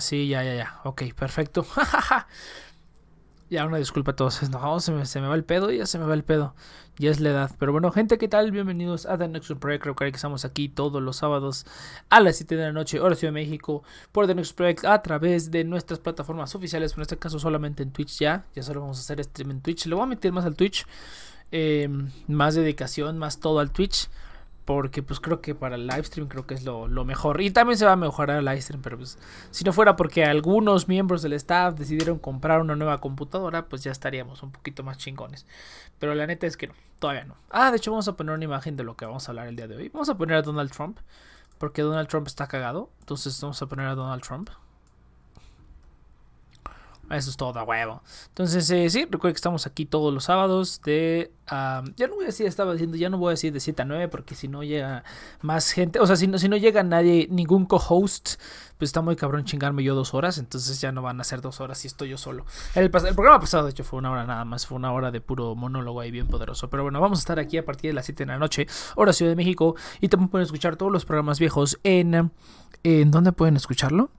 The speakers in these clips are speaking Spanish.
Sí, ya, ya, ya. Ok, perfecto. ya, una disculpa a todos. No, se me, va el pedo, ya se me va el pedo. Ya es la edad. Pero bueno, gente, ¿qué tal? Bienvenidos a The Next Project. Creo que estamos aquí todos los sábados a las 7 de la noche, hora Ciudad de México, por The Next Project a través de nuestras plataformas oficiales. En este caso, solamente en Twitch ya. Ya solo vamos a hacer stream en Twitch. Le voy a meter más al Twitch. Eh, más dedicación, más todo al Twitch porque pues creo que para el livestream creo que es lo, mejor. Y también se va a mejorar el livestream, pero pues si no fuera porque algunos miembros del staff decidieron comprar una nueva computadora, pues ya estaríamos un poquito más chingones. Pero la neta es que no, todavía no. Ah, de hecho vamos a poner una imagen de lo que vamos a hablar el día de hoy. Vamos a poner a Donald Trump, porque Donald Trump está cagado. Entonces vamos a poner a Donald Trump. Eso es todo a huevo. Entonces, eh, sí, recuerden que estamos aquí todos los sábados de... ya no voy a decir, estaba diciendo, ya no voy a decir de 7 a 9 porque si no llega más gente, o sea, si no, si no llega nadie, ningún co-host, pues está muy cabrón chingarme yo dos horas, entonces ya no van a ser dos horas si estoy yo solo. El, el programa pasado, de hecho, fue una hora nada más, fue una hora de puro monólogo ahí bien poderoso. Pero bueno, vamos a estar aquí a partir de las 7 de la noche, hora Ciudad de México, y también pueden escuchar todos los programas viejos en... ¿En dónde pueden escucharlo?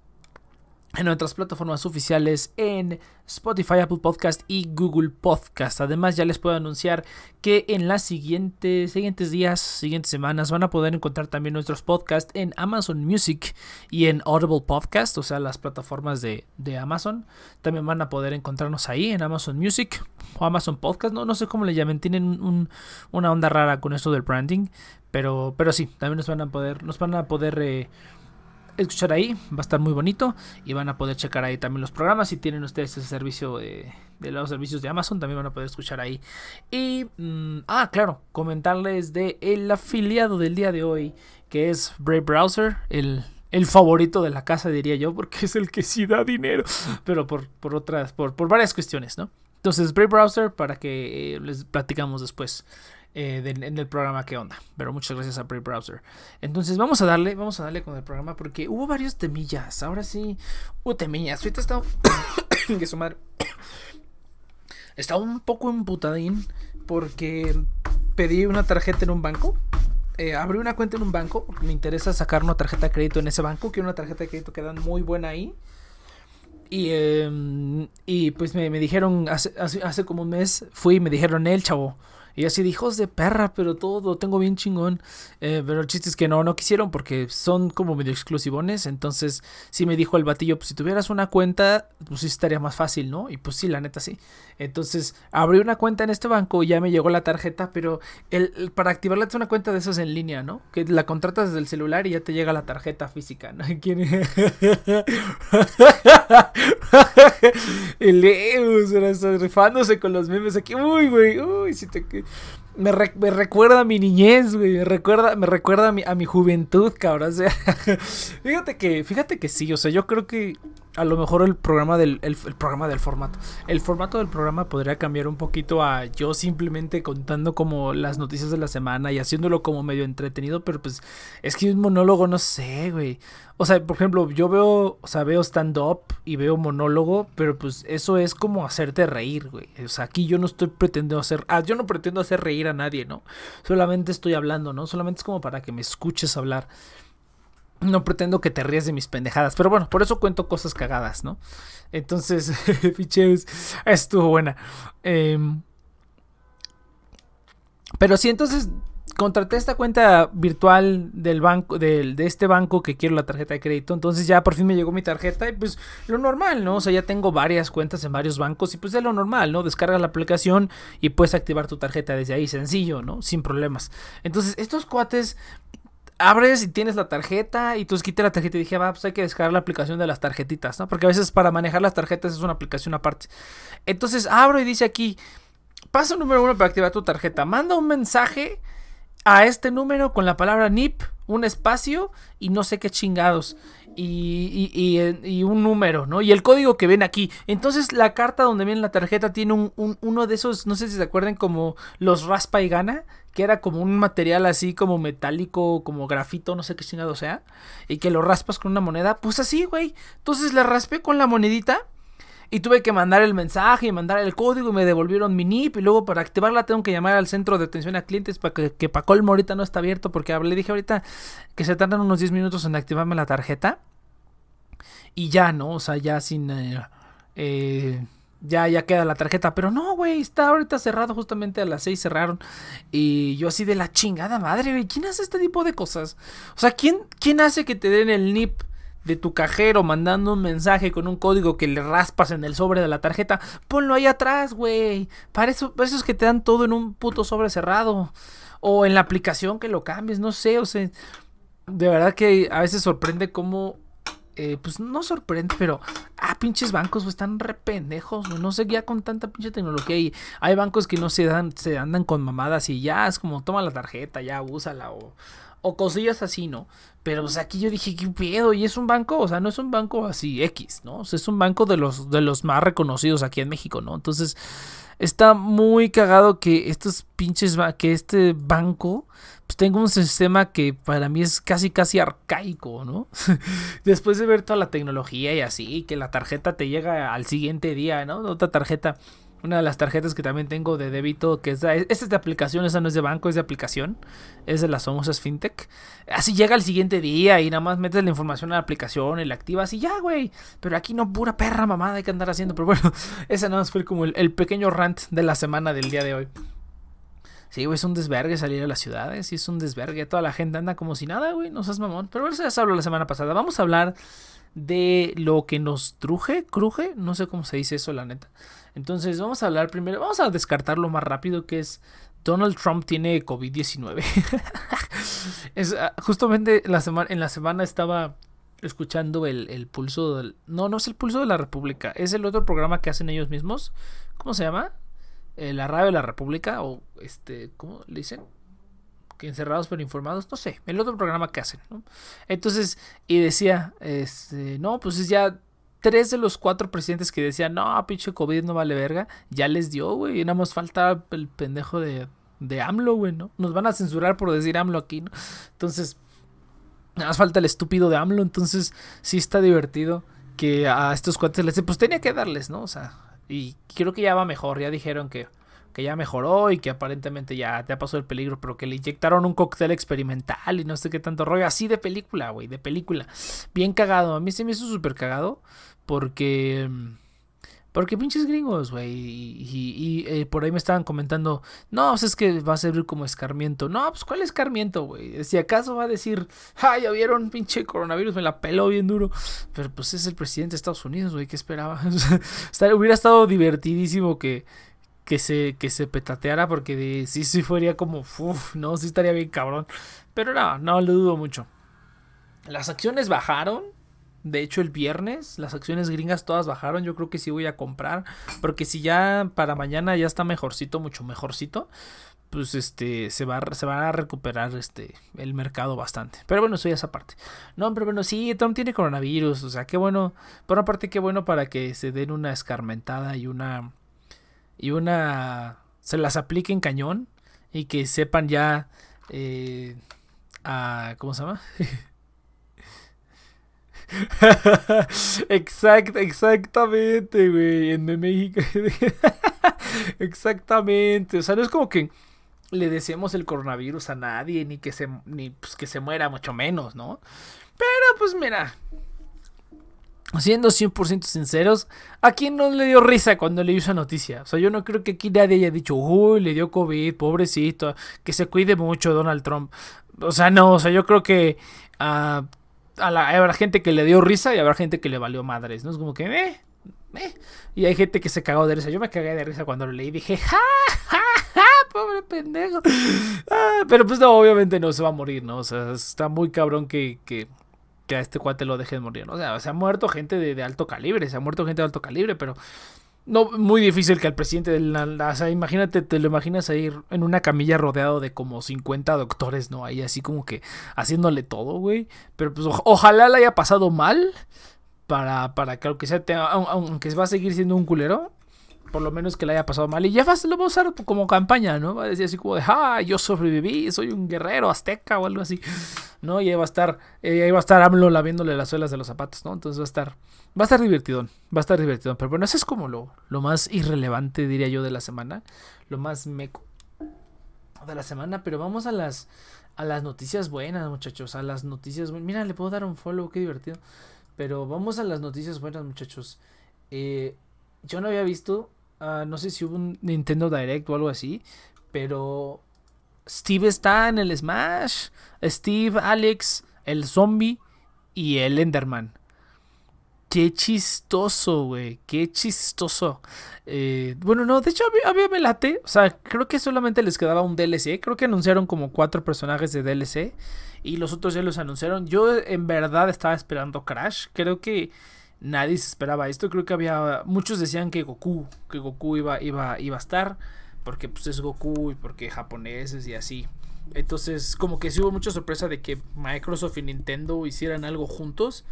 En nuestras plataformas oficiales en Spotify, Apple Podcast y Google Podcast. Además, ya les puedo anunciar que en las siguientes, siguientes días, siguientes semanas, van a poder encontrar también nuestros podcasts en Amazon Music y en Audible Podcast, o sea, las plataformas de, Amazon. También van a poder encontrarnos ahí en Amazon Music o Amazon Podcast. No, no sé cómo le llamen, tienen una onda rara con esto del branding, pero, pero sí, también nos van a poder, nos van a poder eh, escuchar ahí, va a estar muy bonito y van a poder checar ahí también los programas. Si tienen ustedes ese servicio de, los servicios de Amazon, también van a poder escuchar ahí. Y, mm, ah, claro, comentarles de el afiliado del día de hoy, que es Brave Browser, el, el favorito de la casa, diría yo, porque es el que sí da dinero, pero por, por otras, por, por varias cuestiones, ¿no? Entonces, Brave Browser, para que eh, les platicamos después. Eh, en el programa qué onda. Pero muchas gracias a Brave Browser. Entonces vamos a darle, vamos a darle con el programa porque hubo varios temillas. Ahora sí, hubo temillas. Ahorita está que su madre estaba un poco emputadín porque pedí una tarjeta en un banco. Eh, abrí una cuenta en un banco. Me interesa sacar una tarjeta de crédito en ese banco. Quiero una tarjeta de crédito que dan muy buena ahí. Y, em, y pues me, dijeron, hace, hace, hace, como un mes, fui y me dijeron, el chavo, y así de hijos de perra, pero todo tengo bien chingón. Eh, pero el chiste es que no, no quisieron porque son como medio exclusivones. Entonces sí me dijo el batillo, pues si tuvieras una cuenta, pues sí estaría más fácil, ¿no? Y pues sí, la neta sí. Entonces abrí una cuenta en este banco, ya me llegó la tarjeta, pero el, para activarla es una cuenta de esas en línea, ¿no? Que la contratas desde el celular y ya te llega la tarjeta física, ¿no? el Eus, rifándose con los memes aquí. Uy, güey, uy, si te me, recuerda a mi niñez, güey. Me recuerda, me recuerda a mi, juventud, cabrón. O sea, fíjate que, fíjate que sí. O sea, yo creo que a lo mejor el programa del el, programa del formato. El formato del programa podría cambiar un poquito a yo simplemente contando como las noticias de la semana y haciéndolo como medio entretenido, pero pues es que un monólogo no sé, güey. O sea, por ejemplo, yo veo, o sea, veo stand up y veo monólogo, pero pues eso es como hacerte reír, güey. O sea, aquí yo no estoy pretendiendo hacer, ah, yo no pretendo hacer reír a nadie, ¿no? Solamente estoy hablando, ¿no? Solamente es como para que me escuches hablar. No pretendo que te ríes de mis pendejadas, pero bueno, por eso cuento cosas cagadas, ¿no? Entonces, ficheos, estuvo buena. Em, pero sí, entonces contraté esta cuenta virtual del banco, de este banco que quiero la tarjeta de crédito. Entonces ya por fin me llegó mi tarjeta y pues lo normal, ¿no? O sea, ya tengo varias cuentas en varios bancos y pues es lo normal, ¿no? Descargas la aplicación y puedes activar tu tarjeta desde ahí, sencillo, ¿no? Sin problemas. Entonces, estos cuates abres y tienes la tarjeta y tú quitas la tarjeta y dije, va, pues hay que descargar la aplicación de las tarjetitas, ¿no? Porque a veces para manejar las tarjetas es una aplicación aparte. Entonces abro y dice aquí, paso número uno para activar tu tarjeta, manda un mensaje a este número con la palabra NIP, un espacio y no sé qué chingados. Y, y, un número, ¿no? Y el código que ven aquí. Entonces la carta donde viene la tarjeta tiene un, uno de esos, no sé si se acuerdan, como los raspa y gana, que era como un material así como metálico, como grafito, no sé qué chingado sea, y que lo raspas con una moneda. Pues así, güey. Entonces le raspé con la monedita y tuve que mandar el mensaje y mandar el código y me devolvieron mi NIP. Y luego para activarla tengo que llamar al centro de atención a clientes para que, que para colmo ahorita no está abierto. Porque le dije ahorita que se tardan unos 10 minutos en activarme la tarjeta. y ya, ¿no? O sea, ya sin... Eh, eh, ya, ya queda la tarjeta. Pero no, güey, está ahorita cerrado. Justamente a las 6 cerraron. Y yo así de la chingada madre, güey. ¿Quién hace este tipo de cosas? O sea, ¿quién, quién hace que te den el NIP de tu cajero mandando un mensaje con un código que le raspas en el sobre de la tarjeta? Ponlo ahí atrás, güey. Para eso, para eso es que te dan todo en un puto sobre cerrado. O en la aplicación que lo cambies, no sé. O sea, de verdad que a veces sorprende cómo eh, pues no sorprende, pero ah, pinches bancos, están re pendejos, no sé, ya con tanta pinche tecnología y hay bancos que no se dan, se andan con mamadas y ya es como toma la tarjeta, ya úsala o, o cosillas así, ¿no? Pero pues aquí yo dije, ¿qué pedo? Y es un banco, o sea, no es un banco así X, ¿no? O sea, es un banco de los, de los más reconocidos aquí en México, ¿no? Entonces, está muy cagado que estos pinches, que este banco pues tengo un sistema que para mí es casi casi arcaico, ¿no? Después de ver toda la tecnología y así, que la tarjeta te llega al siguiente día, ¿no? Otra tarjeta, una de las tarjetas que también tengo de débito, que es, esta es de aplicación, esa no es de banco, es de aplicación, es de las famosas fintech. Así llega al siguiente día y nada más metes la información a la aplicación y la activas y ya, güey. Pero aquí no, pura perra mamada hay que andar haciendo. Pero bueno, ese nada más fue como el, el pequeño rant de la semana del día de hoy. Sí, güey, es un desvergue salir a las ciudades. Sí, es un desvergue. Toda la gente anda como si nada, güey. No seas mamón. Pero eso ya se habló la semana pasada. Vamos a hablar de lo que nos truje, cruje. No sé cómo se dice eso, la neta. Entonces, vamos a hablar primero. Vamos a descartar lo más rápido que es. Donald Trump tiene COVID-19. es, ah, justamente en la semana estaba escuchando el, pulso del. No, no es el pulso de la República. Es el otro programa que hacen ellos mismos. ¿Cómo se llama? Eh, la radio de la República o este, ¿cómo le dicen? Que encerrados pero informados, no sé, el otro programa que hacen. Entonces, y decía, este, no, pues es ya tres de los cuatro presidentes que decían, no, pinche COVID no vale verga, ya les dio, güey, y nada más falta el pendejo de, de AMLO, güey, ¿no? Nos van a censurar por decir AMLO aquí, ¿no? Entonces, nada más falta el estúpido de AMLO, entonces sí está divertido que a estos cuates les pues tenía que darles, ¿no? O sea, y creo que ya va mejor, ya dijeron que, que ya mejoró y que aparentemente ya, ha pasó el peligro, pero que le inyectaron un cóctel experimental y no sé qué tanto rollo, así de película, güey, de película. Bien cagado, a mí se me hizo súper cagado porque... Porque pinches gringos, güey. Y, eh, por ahí me estaban comentando, no, pues es que va a servir como escarmiento. No, pues ¿cuál escarmiento, güey? Si acaso va a decir, ah, ya vieron, pinche coronavirus, me la peló bien duro. Pero pues es el presidente de Estados Unidos, güey, ¿qué esperaba? hubiera estado divertidísimo que, que, se, que se petateara porque de, sí, sí fuera como, uff, no, sí estaría bien cabrón. Pero no, no lo dudo mucho. Las acciones bajaron de hecho, el viernes las acciones gringas todas bajaron. Yo creo que sí voy a comprar. Porque si ya para mañana ya está mejorcito, mucho mejorcito. Pues este se va, se va a recuperar este el mercado bastante. Pero bueno, eso ya esa parte. No, pero bueno, sí, Trump tiene coronavirus. O sea, qué bueno. Por una parte, qué bueno para que se den una escarmentada y una. Y una. Se las apliquen cañón. Y que sepan ya. Eh, a, ¿Cómo se llama? Exact, exactamente, güey. En México. exactamente. O sea, no es como que le deseemos el coronavirus a nadie, ni que se, ni, pues, que se muera, mucho menos, ¿no? Pero pues mira, siendo 100% sinceros, ¿a quién no le dio risa cuando le esa noticia? O sea, yo no creo que aquí nadie haya dicho, uy, le dio COVID, pobrecito, que se cuide mucho Donald Trump. O sea, no, o sea, yo creo que uh, a la, habrá gente que le dio risa y habrá gente que le valió madres, ¿no? Es como que, eh, eh. Y hay gente que se cagó de risa. Yo me cagué de risa cuando lo leí. Dije, ja, ja, ja, pobre pendejo. Ah, pero pues no, obviamente no se va a morir, ¿no? O sea, está muy cabrón que, que, que a este cuate lo dejen morir, ¿no? O sea, se ha muerto gente de, de alto calibre, se ha muerto gente de alto calibre, pero no, muy difícil que al presidente de la, o sea, imagínate, te lo imaginas ahí en una camilla rodeado de como 50 doctores, ¿no? Ahí así como que haciéndole todo, güey. Pero pues ojalá le haya pasado mal para, para que aunque sea, aunque va a seguir siendo un culero, por lo menos que le haya pasado mal. Y ya lo va a usar como campaña, ¿no? Va a decir así como de, ah, yo sobreviví, soy un guerrero azteca o algo así. ¿No? Y ahí va a estar, eh, ahí va a estar AMLO laviéndole las suelas de los zapatos, ¿no? Entonces va a estar, va a estar divertido, va a estar divertido. Pero bueno, eso es como lo, lo más irrelevante, diría yo, de la semana. Lo más meco de la semana. Pero vamos a las, a las noticias buenas, muchachos. A las noticias buenas. Mira, le puedo dar un follow, qué divertido. Pero vamos a las noticias buenas, muchachos. Eh, yo no había visto, uh, no sé si hubo un Nintendo Direct o algo así, pero Steve está en el Smash. Steve, Alex, el zombie y el Enderman. Qué chistoso, güey. Qué chistoso. Eh, bueno, no, de hecho a mí, me late. O sea, creo que solamente les quedaba un DLC. Creo que anunciaron como cuatro personajes de DLC. Y los otros ya los anunciaron. Yo en verdad estaba esperando Crash. Creo que nadie se esperaba esto. Creo que había. Muchos decían que Goku. Que Goku iba, iba, iba a estar. Porque pues es Goku y porque japoneses y así. Entonces, como que sí hubo mucha sorpresa de que Microsoft y Nintendo hicieran algo juntos.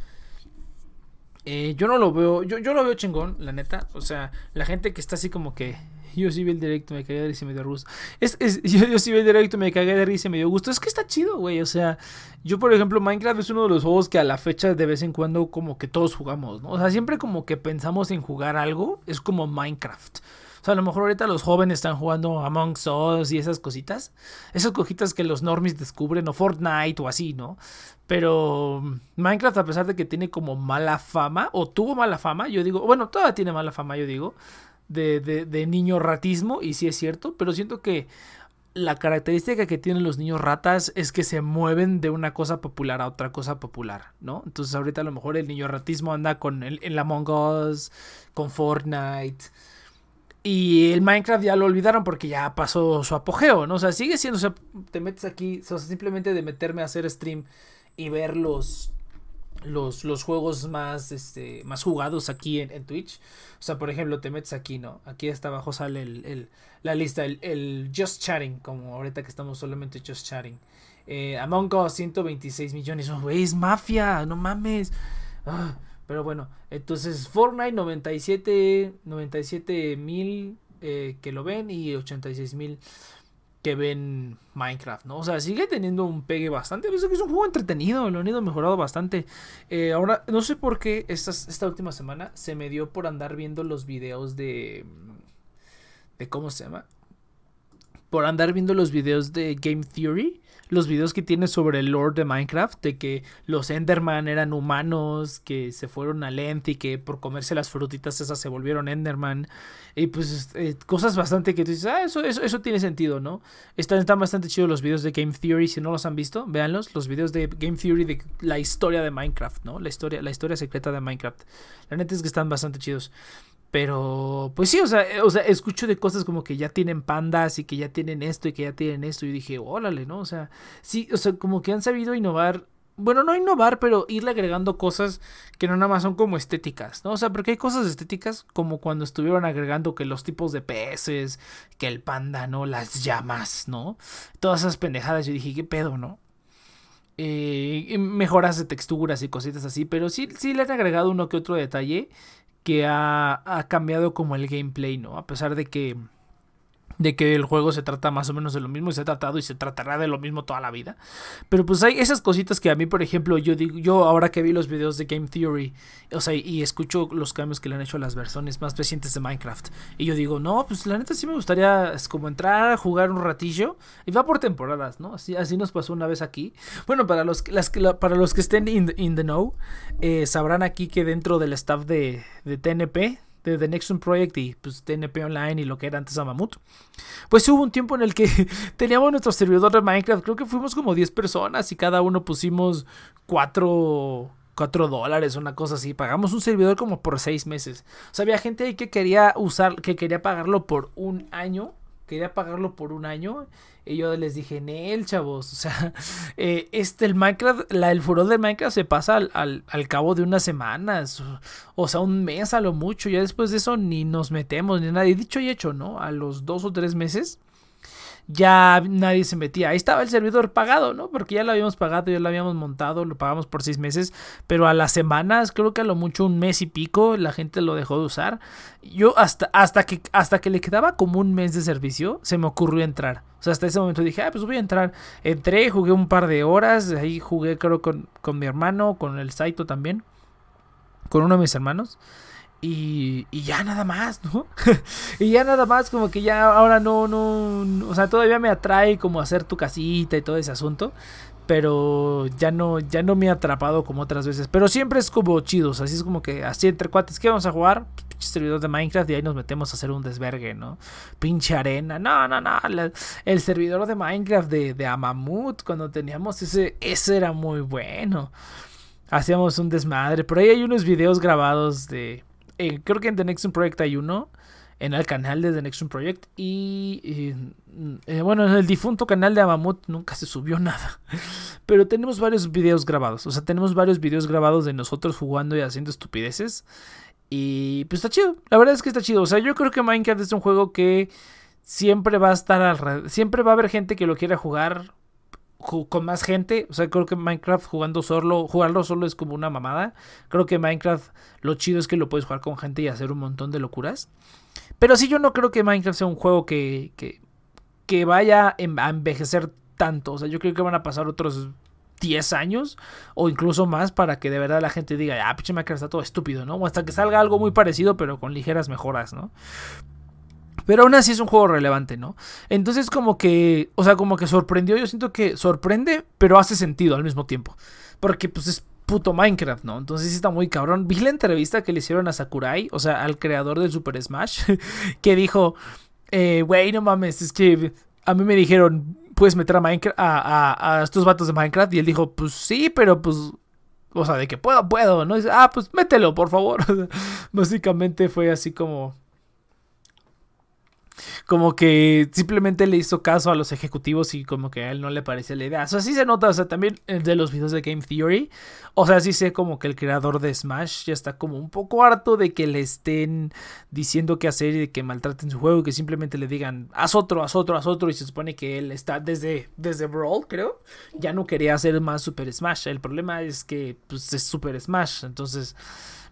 Eh, yo no lo veo, yo, yo lo veo chingón, la neta. O sea, la gente que está así como que yo sí vi el directo, me cagué de risa y me dio gusto. Es, yo, yo, sí vi el directo, me cagué de risa y me dio gusto. Es que está chido, güey. O sea, yo por ejemplo, Minecraft es uno de los juegos que a la fecha de vez en cuando como que todos jugamos, ¿no? O sea, siempre como que pensamos en jugar algo, es como Minecraft. O sea, a lo mejor ahorita los jóvenes están jugando Among Us y esas cositas. Esas cojitas que los normies descubren, o Fortnite o así, ¿no? Pero Minecraft, a pesar de que tiene como mala fama, o tuvo mala fama, yo digo, bueno, todavía tiene mala fama, yo digo, de, de, de niño ratismo, y sí es cierto, pero siento que la característica que tienen los niños ratas es que se mueven de una cosa popular a otra cosa popular, ¿no? Entonces ahorita a lo mejor el niño ratismo anda con el, el Among Us, con Fortnite, y el Minecraft ya lo olvidaron porque ya pasó su apogeo, ¿no? O sea, sigue siendo, o sea, te metes aquí, o sea, simplemente de meterme a hacer stream y ver los, los, los juegos más, este, más jugados aquí en, Twitch. O sea, por ejemplo, te metes aquí, ¿no? Aquí hasta abajo sale el, la lista, el, Just Chatting, como ahorita que estamos solamente Just Chatting. Eh, Among Us, 126 millones. Oh, es mafia, no mames. Ah. Pero bueno, entonces Fortnite 97, 97 mil eh, que lo ven y 86 mil que ven Minecraft, ¿no? O sea, sigue teniendo un pegue bastante. Pues es un juego entretenido, lo han ido mejorado bastante. Eh, ahora, no sé por qué esta, esta última semana se me dio por andar viendo los videos de... de ¿Cómo se llama? Por andar viendo los videos de Game Theory los videos que tiene sobre el lore de Minecraft, de que los Enderman eran humanos, que se fueron a Lent y que por comerse las frutitas esas se volvieron Enderman. Y pues eh, cosas bastante que tú dices, ah, eso, eso, eso tiene sentido, ¿no? Están, están bastante chidos los videos de Game Theory, si no los han visto, véanlos, los videos de Game Theory de la historia de Minecraft, ¿no? La historia, la historia secreta de Minecraft. La neta es que están bastante chidos. Pero, pues sí, o sea, eh, o sea, escucho de cosas como que ya tienen pandas y que ya tienen esto y que ya tienen esto. Y dije, órale, ¿no? O sea, sí, o sea, como que han sabido innovar. Bueno, no innovar, pero irle agregando cosas que no nada más son como estéticas, ¿no? O sea, porque hay cosas estéticas como cuando estuvieron agregando que los tipos de peces, que el panda, ¿no? Las llamas, ¿no? Todas esas pendejadas. Yo dije, ¿qué pedo, no? Eh, mejoras de texturas y cositas así, pero sí, sí le han agregado uno que otro detalle que ha, ha cambiado como el gameplay, ¿no? A pesar de que de que el juego se trata más o menos de lo mismo y se ha tratado y se tratará de lo mismo toda la vida. Pero pues hay esas cositas que a mí, por ejemplo, yo digo, yo ahora que vi los videos de Game Theory, o sea, y escucho los cambios que le han hecho a las versiones más recientes de Minecraft, y yo digo, no, pues la neta sí me gustaría es como entrar a jugar un ratillo y va por temporadas, ¿no? Así, así nos pasó una vez aquí. Bueno, para los, las, para los que estén in, the know, eh, sabrán aquí que dentro del staff de, de TNP, de The Nexon Project y pues TNP Online y lo que era antes Amamut, pues hubo un tiempo en el que teníamos nuestro servidor de Minecraft, creo que fuimos como 10 personas y cada uno pusimos 4, 4 dólares, una cosa así, pagamos un servidor como por 6 meses. O sea, había gente ahí que quería usar, que quería pagarlo por un año, quería pagarlo por un año y yo les dije, Nel, chavos, o sea, eh, este, el Minecraft, la, el furor de Minecraft se pasa al, al, cabo de unas semanas, o, sea, un mes a lo mucho, ya después de eso ni nos metemos, ni nada, y dicho y hecho, ¿no? A los dos o tres meses ya nadie se metía. Ahí estaba el servidor pagado, ¿no? Porque ya lo habíamos pagado, ya lo habíamos montado, lo pagamos por seis meses, pero a las semanas, creo que a lo mucho un mes y pico, la gente lo dejó de usar. Yo hasta, hasta, que, hasta que le quedaba como un mes de servicio, se me ocurrió entrar. O sea, hasta ese momento dije, ah, pues voy a entrar. Entré, jugué un par de horas, ahí jugué creo con, con mi hermano, con el Saito también, con uno de mis hermanos. Y, y, ya nada más, ¿no? y ya nada más, como que ya ahora no, no, o sea, todavía me atrae como hacer tu casita y todo ese asunto. pero ya no, ya no me ha atrapado como otras veces. Pero siempre es como chidos, así es como que así entre cuates, ¿qué vamos a jugar? Servidor de Minecraft y ahí nos metemos a hacer un desvergue, ¿no? Pinche arena, no, no, no, el servidor de Minecraft de, de Amamut, cuando teníamos ese, ese era muy bueno. Hacíamos un desmadre, por ahí hay unos videos grabados de, eh, creo que en The Next Project hay uno en el canal de The Next Project. Y, eh, bueno, en el difunto canal de Amamut nunca se subió nada. Pero tenemos varios videos grabados. O sea, tenemos varios videos grabados de nosotros jugando y haciendo estupideces. Y pues está chido. La verdad es que está chido. O sea, yo creo que Minecraft es un juego que siempre va a estar alrededor. Siempre va a haber gente que lo quiera jugar con más gente. O sea, creo que Minecraft jugando solo, jugarlo solo es como una mamada. Creo que Minecraft lo chido es que lo puedes jugar con gente y hacer un montón de locuras. Pero sí, yo no creo que Minecraft sea un juego que, que, vaya a envejecer tanto. O sea, yo creo que van a pasar otros 10 años o incluso más para que de verdad la gente diga, ah, pinche Minecraft está todo estúpido, ¿no? O hasta que salga algo muy parecido, pero con ligeras mejoras, ¿no? Pero aún así es un juego relevante, ¿no? Entonces como que, o sea, como que sorprendió, yo siento que sorprende, pero hace sentido al mismo tiempo. Porque pues es puto Minecraft, ¿no? Entonces está muy cabrón. Vi la entrevista que le hicieron a Sakurai, o sea, al creador del Super Smash, que dijo, eh, güey, no mames, es que a mí me dijeron, puedes meter a, Minecraft, a, estos vatos de Minecraft, y él dijo, pues sí, pero pues o sea, de que puedo, puedo, ¿no? dice, ah, pues mételo, por favor. Básicamente fue así como, como que simplemente le hizo caso a los ejecutivos y como que a él no le parecía la idea. O sea, sí se nota, o sea, también de los videos de Game Theory, o sea, sí sé como que el creador de Smash ya está como un poco harto de que le estén diciendo qué hacer y de que maltraten su juego y que simplemente le digan, haz otro, haz otro, haz otro y se supone que él está desde, desde Brawl, creo, ya no quería hacer más Super Smash. El problema es que pues, es Super Smash, entonces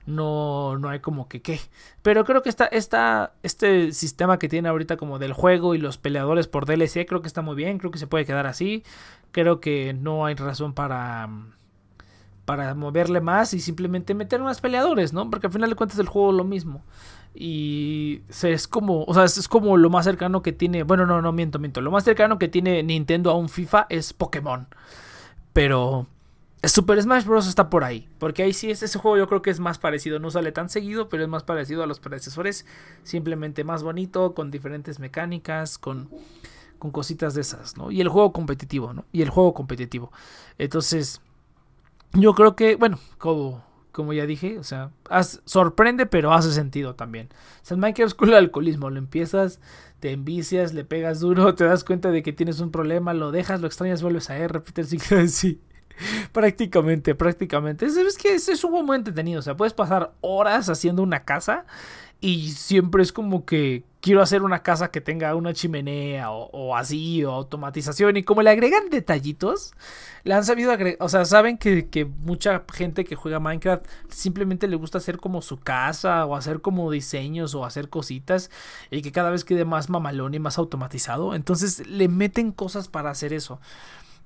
no, no hay como que qué. Pero creo que esta, este sistema que tiene ahorita como del juego y los peleadores por DLC, creo que está muy bien, creo que se puede quedar así. Creo que no hay razón para, para moverle más y simplemente meter más peleadores, ¿no? Porque al final de cuentas el juego es lo mismo. Y es como, o sea, es como lo más cercano que tiene, bueno, no, no miento, miento. Lo más cercano que tiene Nintendo a un FIFA es Pokémon. Pero Super Smash Bros. está por ahí. Porque ahí sí, ese juego yo creo que es más parecido. No sale tan seguido, pero es más parecido a los predecesores. Simplemente más bonito, con diferentes mecánicas, con, con cositas de esas, ¿no? Y el juego competitivo, ¿no? Y el juego competitivo. Entonces, yo creo que, bueno, como, como ya dije, o sea, sorprende, pero hace sentido también. O sea, Minecraft es con el alcoholismo. Lo empiezas, te envicias, le pegas duro, te das cuenta de que tienes un problema, lo dejas, lo extrañas, vuelves a ir, repite el ciclo así. prácticamente, prácticamente. Es, que es, un juego muy entretenido. O sea, puedes pasar horas haciendo una casa y siempre es como que quiero hacer una casa que tenga una chimenea o, así, o automatización. Y como le agregan detallitos, le han sabido agregar. O sea, saben que, que, mucha gente que juega Minecraft simplemente le gusta hacer como su casa, o hacer como diseños, o hacer cositas. Y que cada vez quede más mamalón y más automatizado. Entonces le meten cosas para hacer eso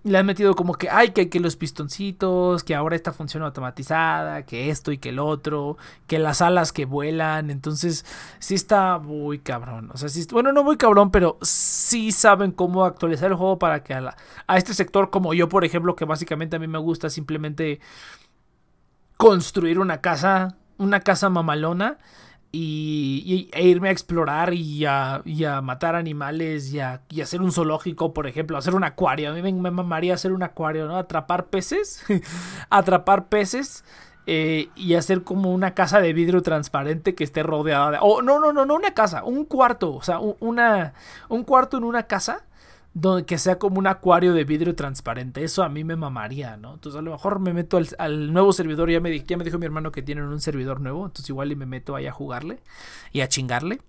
le han metido como que, ay, que, que los pistoncitos, que ahora esta función automatizada, que esto y que el otro, que las alas que vuelan. Entonces, sí está muy cabrón. O sea, sí, bueno, no muy cabrón, pero sí saben cómo actualizar el juego para que a, a este sector, como yo, por ejemplo, que básicamente a mí me gusta simplemente construir una casa, una casa mamalona y, e irme a explorar y a, matar animales y a, hacer un zoológico, por ejemplo, hacer un acuario. A mí me, mamaría hacer un acuario, ¿no? Atrapar peces, atrapar peces eh, y hacer como una casa de vidrio transparente que esté rodeada de... Oh, no, no, no, no una casa, un cuarto, o sea, una, un cuarto en una casa donde que sea como un acuario de vidrio transparente. Eso a mí me mamaría, ¿no? Entonces a lo mejor me meto al, nuevo servidor. Ya me, ya me dijo mi hermano que tienen un servidor nuevo. Entonces igual y me meto ahí a jugarle y a chingarle.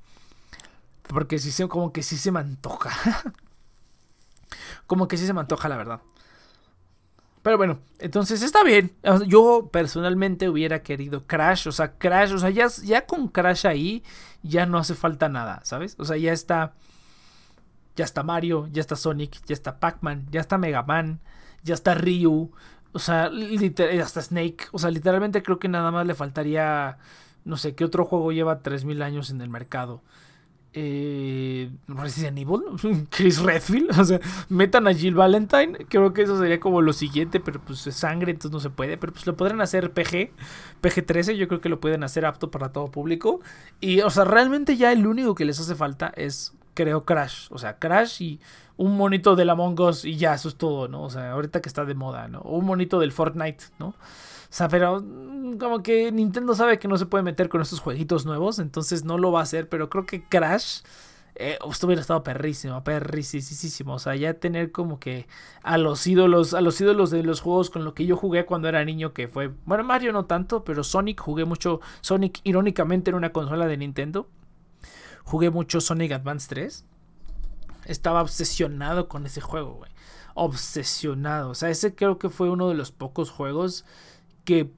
Porque sí como que sí se me antoja. como que sí se me antoja, la verdad. Pero bueno, entonces está bien. Yo personalmente hubiera querido Crash. O sea, Crash, o sea, ya, ya con Crash ahí ya no hace falta nada, ¿sabes? O sea, ya está ya está Mario, ya está Sonic, ya está Pac-Man, ya está Mega Man, ya está Ryu, o sea, ya está Snake. O sea, literalmente creo que nada más le faltaría, no sé, ¿qué otro juego lleva 3.000 años en el mercado? eh, Resident Evil, Chris Redfield, o sea, metan a Jill Valentine, creo que eso sería como lo siguiente, pero pues es sangre, entonces no se puede, pero pues lo podrían hacer PG, PG-13, yo creo que lo pueden hacer apto para todo público, y o sea, realmente ya el único que les hace falta es, creo, Crash, o sea, Crash y un monito del Among Us y ya, eso es todo, ¿no? O sea, ahorita que está de moda, ¿no? O un monito del Fortnite, ¿no? O sea, pero mm, como que Nintendo sabe que no se puede meter con estos jueguitos nuevos, entonces no lo va a hacer, pero creo que Crash eh, hubiera estado perrísimo, perrísimo. O sea, ya tener como que a los ídolos, a los ídolos de los juegos con lo que yo jugué cuando era niño, que fue, bueno, Mario no tanto, pero Sonic, jugué mucho Sonic irónicamente en una consola de Nintendo. Jugué mucho Sonic Advance 3. Estaba obsesionado con ese juego, güey. Obsesionado. O sea, ese creo que fue uno de los pocos juegos que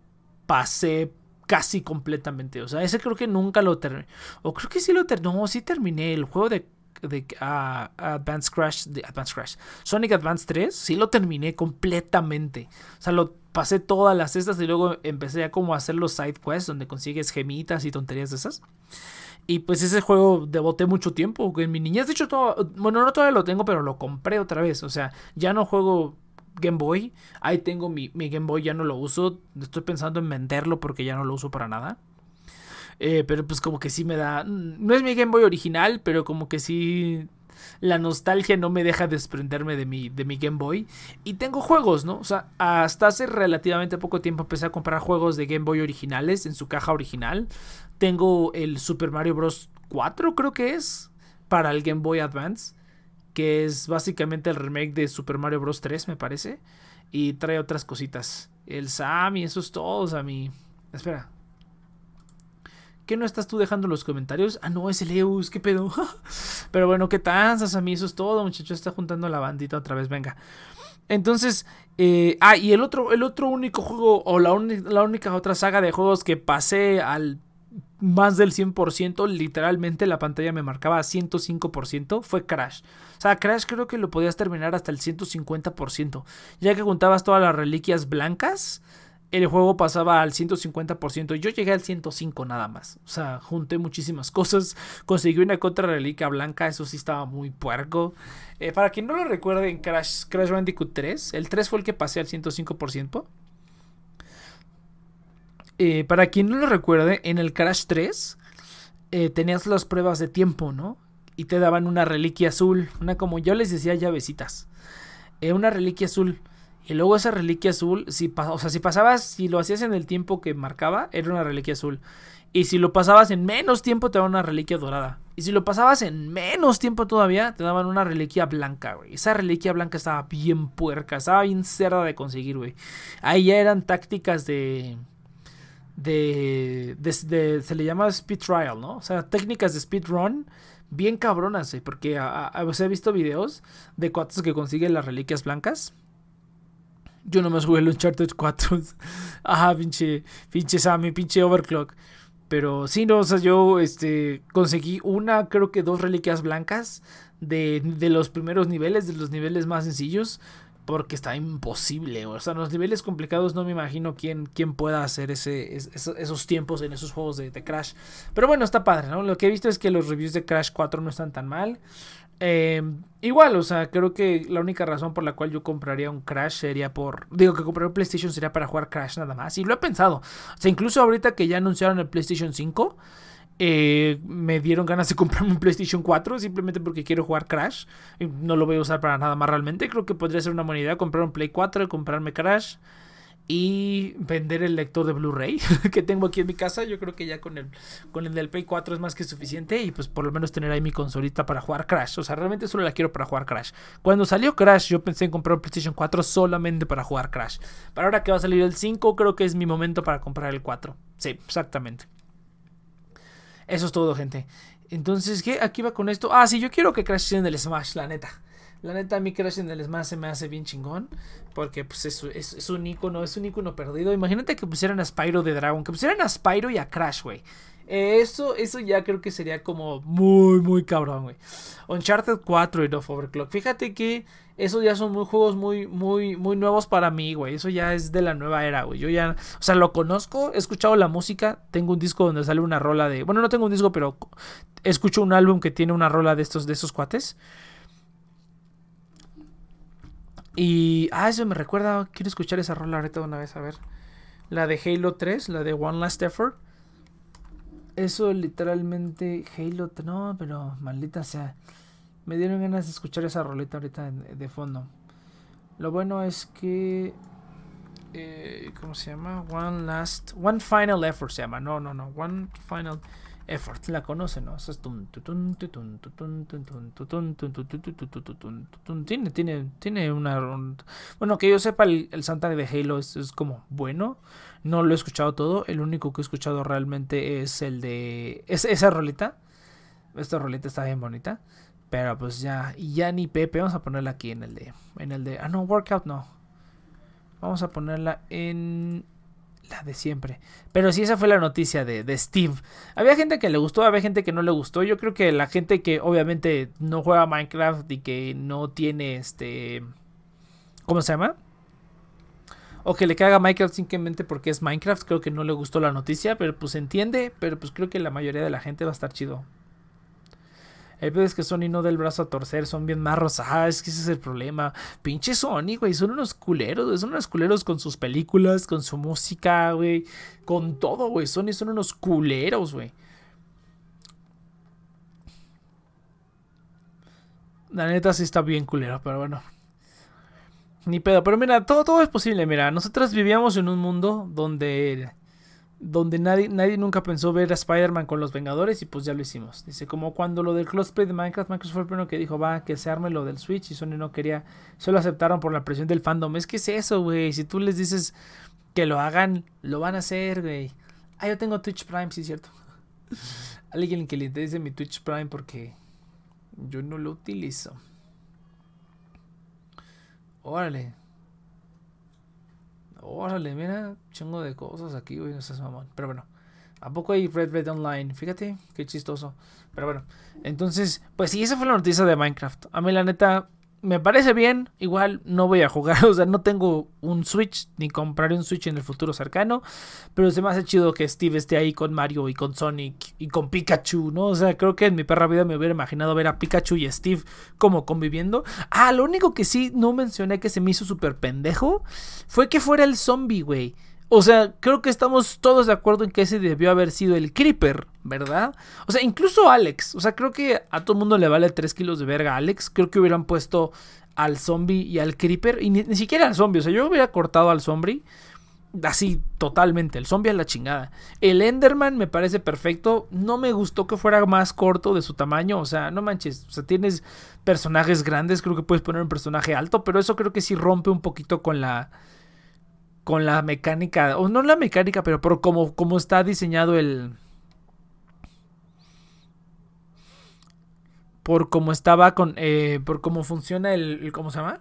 pasé casi completamente. O sea, ese creo que nunca lo terminé. O creo que sí lo terminé. No, sí terminé el juego de, de uh, Advanced Crash. De Advanced Crash. Sonic Advance 3. Sí lo terminé completamente. O sea, lo pasé todas las cestas y luego empecé a como a hacer los side quests donde consigues gemitas y tonterías de esas. Y pues ese juego devoté mucho tiempo. En mi niñez, de hecho, todo, bueno, no todavía lo tengo, pero lo compré otra vez. O sea, ya no juego Game Boy. Ahí tengo mi, Game Boy, ya no lo uso. Estoy pensando en venderlo porque ya no lo uso para nada. Eh, pero pues como que sí me da... No es mi Game Boy original, pero como que sí... La nostalgia no me deja desprenderme de mi, de mi Game Boy. Y tengo juegos, ¿no? O sea, hasta hace relativamente poco tiempo empecé a comprar juegos de Game Boy originales en su caja original. Tengo el Super Mario Bros. 4, creo que es, para el Game Boy Advance que es básicamente el remake de Super Mario Bros. 3, me parece. Y trae otras cositas. El Sam y eso es todo, Sammy. Espera. ¿Qué no estás tú dejando en los comentarios? Ah, no, es el Eus, qué pedo. Pero bueno, ¿qué tal, Sammy? Eso es todo, muchachos. Está juntando la bandita otra vez, venga. Entonces, eh, ah, y el otro, el otro único juego, o la, la única otra saga de juegos que pasé al más del 100%, literalmente la pantalla me marcaba 105%, fue Crash. O sea, Crash creo que lo podías terminar hasta el 150%. Ya que juntabas todas las reliquias blancas, el juego pasaba al 150%. Yo llegué al 105 nada más. O sea, junté muchísimas cosas. Conseguí una contra reliquia blanca, eso sí estaba muy puerco. Eh, para quien no lo recuerde en Crash, Crash Bandicoot 3, el 3 fue el que pasé al 105%. Eh, para quien no lo recuerde, en el Crash 3 eh, tenías las pruebas de tiempo, ¿no? Y te daban una reliquia azul, una como yo les decía llavecitas. Eh, una reliquia azul. Y luego esa reliquia azul, si, o sea, si pasabas, si lo hacías en el tiempo que marcaba, era una reliquia azul. Y si lo pasabas en menos tiempo, te daban una reliquia dorada. Y si lo pasabas en menos tiempo todavía, te daban una reliquia blanca, güey. Esa reliquia blanca estaba bien puerca, estaba bien cerda de conseguir, güey. Ahí ya eran tácticas de de, se le llama speed trial, ¿no? O sea, técnicas de speed run bien cabronas, ¿eh? porque a, he visto videos de cuates que consiguen las reliquias blancas. Yo no me jugué el Uncharted 4. Ajá, pinche, pinche Sammy, pinche Overclock. Pero sí, no, o sea, yo este, conseguí una, creo que dos reliquias blancas de, de los primeros niveles, de los niveles más sencillos porque está imposible. O sea, en los niveles complicados no me imagino quién, quién pueda hacer ese, esos tiempos en esos juegos de, Crash. Pero bueno, está padre, ¿no? Lo que he visto es que los reviews de Crash 4 no están tan mal. Em, igual, o sea, creo que la única razón por la cual yo compraría un Crash sería por. Digo que comprar un PlayStation sería para jugar Crash nada más. Y lo he pensado. O sea, incluso ahorita que ya anunciaron el PlayStation 5. Eh, me dieron ganas de comprarme un PlayStation 4 simplemente porque quiero jugar Crash. No lo voy a usar para nada más realmente. Creo que podría ser una buena idea comprar un Play 4, comprarme Crash y vender el lector de Blu-ray que tengo aquí en mi casa. Yo creo que ya con el, con el del Play 4 es más que suficiente y pues por lo menos tener ahí mi consolita para jugar Crash. O sea, realmente solo la quiero para jugar Crash. Cuando salió Crash yo pensé en comprar un PlayStation 4 solamente para jugar Crash. Para ahora que va a salir el 5 creo que es mi momento para comprar el 4. Sí, exactamente. Eso es todo, gente. Entonces, ¿qué? Aquí va con esto. Ah, sí, yo quiero que Crash en el Smash, la neta. La neta, a mí Crash en el Smash se me hace bien chingón. Porque pues es, un icono, es un icono perdido. Imagínate que pusieran a Spyro de Dragon. Que pusieran a Spyro y a Crash, güey. Eso, eso ya creo que sería como muy, muy cabrón, güey. Uncharted 4 y of Overclock. Fíjate que esos ya son muy juegos muy, muy, muy nuevos para mí, güey. Eso ya es de la nueva era, güey. Yo ya, o sea, lo conozco, he escuchado la música. Tengo un disco donde sale una rola de. Bueno, no tengo un disco, pero escucho un álbum que tiene una rola de estos, de esos cuates. Y. Ah, eso me recuerda. Quiero escuchar esa rola ahorita una vez, a ver. La de Halo 3, la de One Last Effort. Eso literalmente. Halo. No, pero maldita sea. Me dieron ganas de escuchar esa roleta ahorita de fondo. Lo bueno es que. Eh, ¿Cómo se llama? One Last. One Final Effort se llama. No, no, no. One Final Effort. La conoce, ¿no? Tiene, tiene, tiene una. Bueno, que yo sepa, el, el soundtrack de Halo es, como bueno. No lo he escuchado todo. El único que he escuchado realmente es el de. Es, esa rolita. Esta rolita está bien bonita. Pero pues ya. Y ya ni Pepe. Vamos a ponerla aquí en el de. En el de. Ah, no, workout no. Vamos a ponerla en la de siempre. Pero sí, esa fue la noticia de, de, Steve. Había gente que le gustó, había gente que no le gustó. Yo creo que la gente que obviamente no juega Minecraft y que no tiene este... ¿Cómo se llama? O que le caga Minecraft simplemente porque es Minecraft. Creo que no le gustó la noticia, pero pues entiende. Pero pues creo que la mayoría de la gente va a estar chido. El peor es que Sony no del brazo a torcer, son bien marros. Ah, es que ese es el problema. Pinche Sony, güey, son unos culeros, son unos culeros con sus películas, con su música, güey. Con todo, güey. Sony son unos culeros, güey. La neta sí está bien culero, pero bueno. Ni pedo. Pero mira, todo, todo es posible. Mira, nosotros vivíamos en un mundo donde donde nadie, nadie nunca pensó ver a Spider-Man con los Vengadores y pues ya lo hicimos. Dice, como cuando lo del crossplay de Minecraft, Minecraft fue el primero que dijo, va, que se arme lo del Switch y Sony no quería, solo aceptaron por la presión del fandom. Es que es eso, güey, si tú les dices que lo hagan, lo van a hacer, güey. Ah, yo tengo Twitch Prime, sí, cierto. Alguien que le dice mi Twitch Prime porque yo no lo utilizo. Órale. Órale, mira, chingo de cosas aquí, güey, no seas mamón. Pero bueno, ¿a poco hay Red Red Online? Fíjate, qué chistoso. Pero bueno, entonces, pues sí, esa fue la noticia de Minecraft. A mí la neta, me parece bien. Igual no voy a jugar, o sea, no tengo un Switch ni compraré un Switch en el futuro cercano. Pero se me hace chido que Steve esté ahí con Mario y con Sonic y con Pikachu, ¿no? O sea, creo que en mi perra vida me hubiera imaginado ver a Pikachu y Steve como conviviendo. Ah, lo único que sí no mencioné que se me hizo súper pendejo fue que fuera el zombie, güey. O sea, creo que estamos todos de acuerdo en que ese debió haber sido el Creeper, ¿verdad? O sea, incluso Alex. O sea, creo que a todo mundo le vale 3 kilos de verga a Alex. Creo que hubieran puesto al zombie y al Creeper. Y ni, siquiera al zombie. O sea, yo hubiera cortado al zombie. Así, totalmente. El zombie a la chingada. El Enderman me parece perfecto. No me gustó que fuera más corto de su tamaño. O sea, no manches. O sea, tienes personajes grandes. Creo que puedes poner un personaje alto. Pero eso creo que sí rompe un poquito con la con la mecánica, o no la mecánica, pero por cómo, cómo está diseñado el... Por cómo estaba con... Eh, por cómo funciona el, ¿Cómo se llama?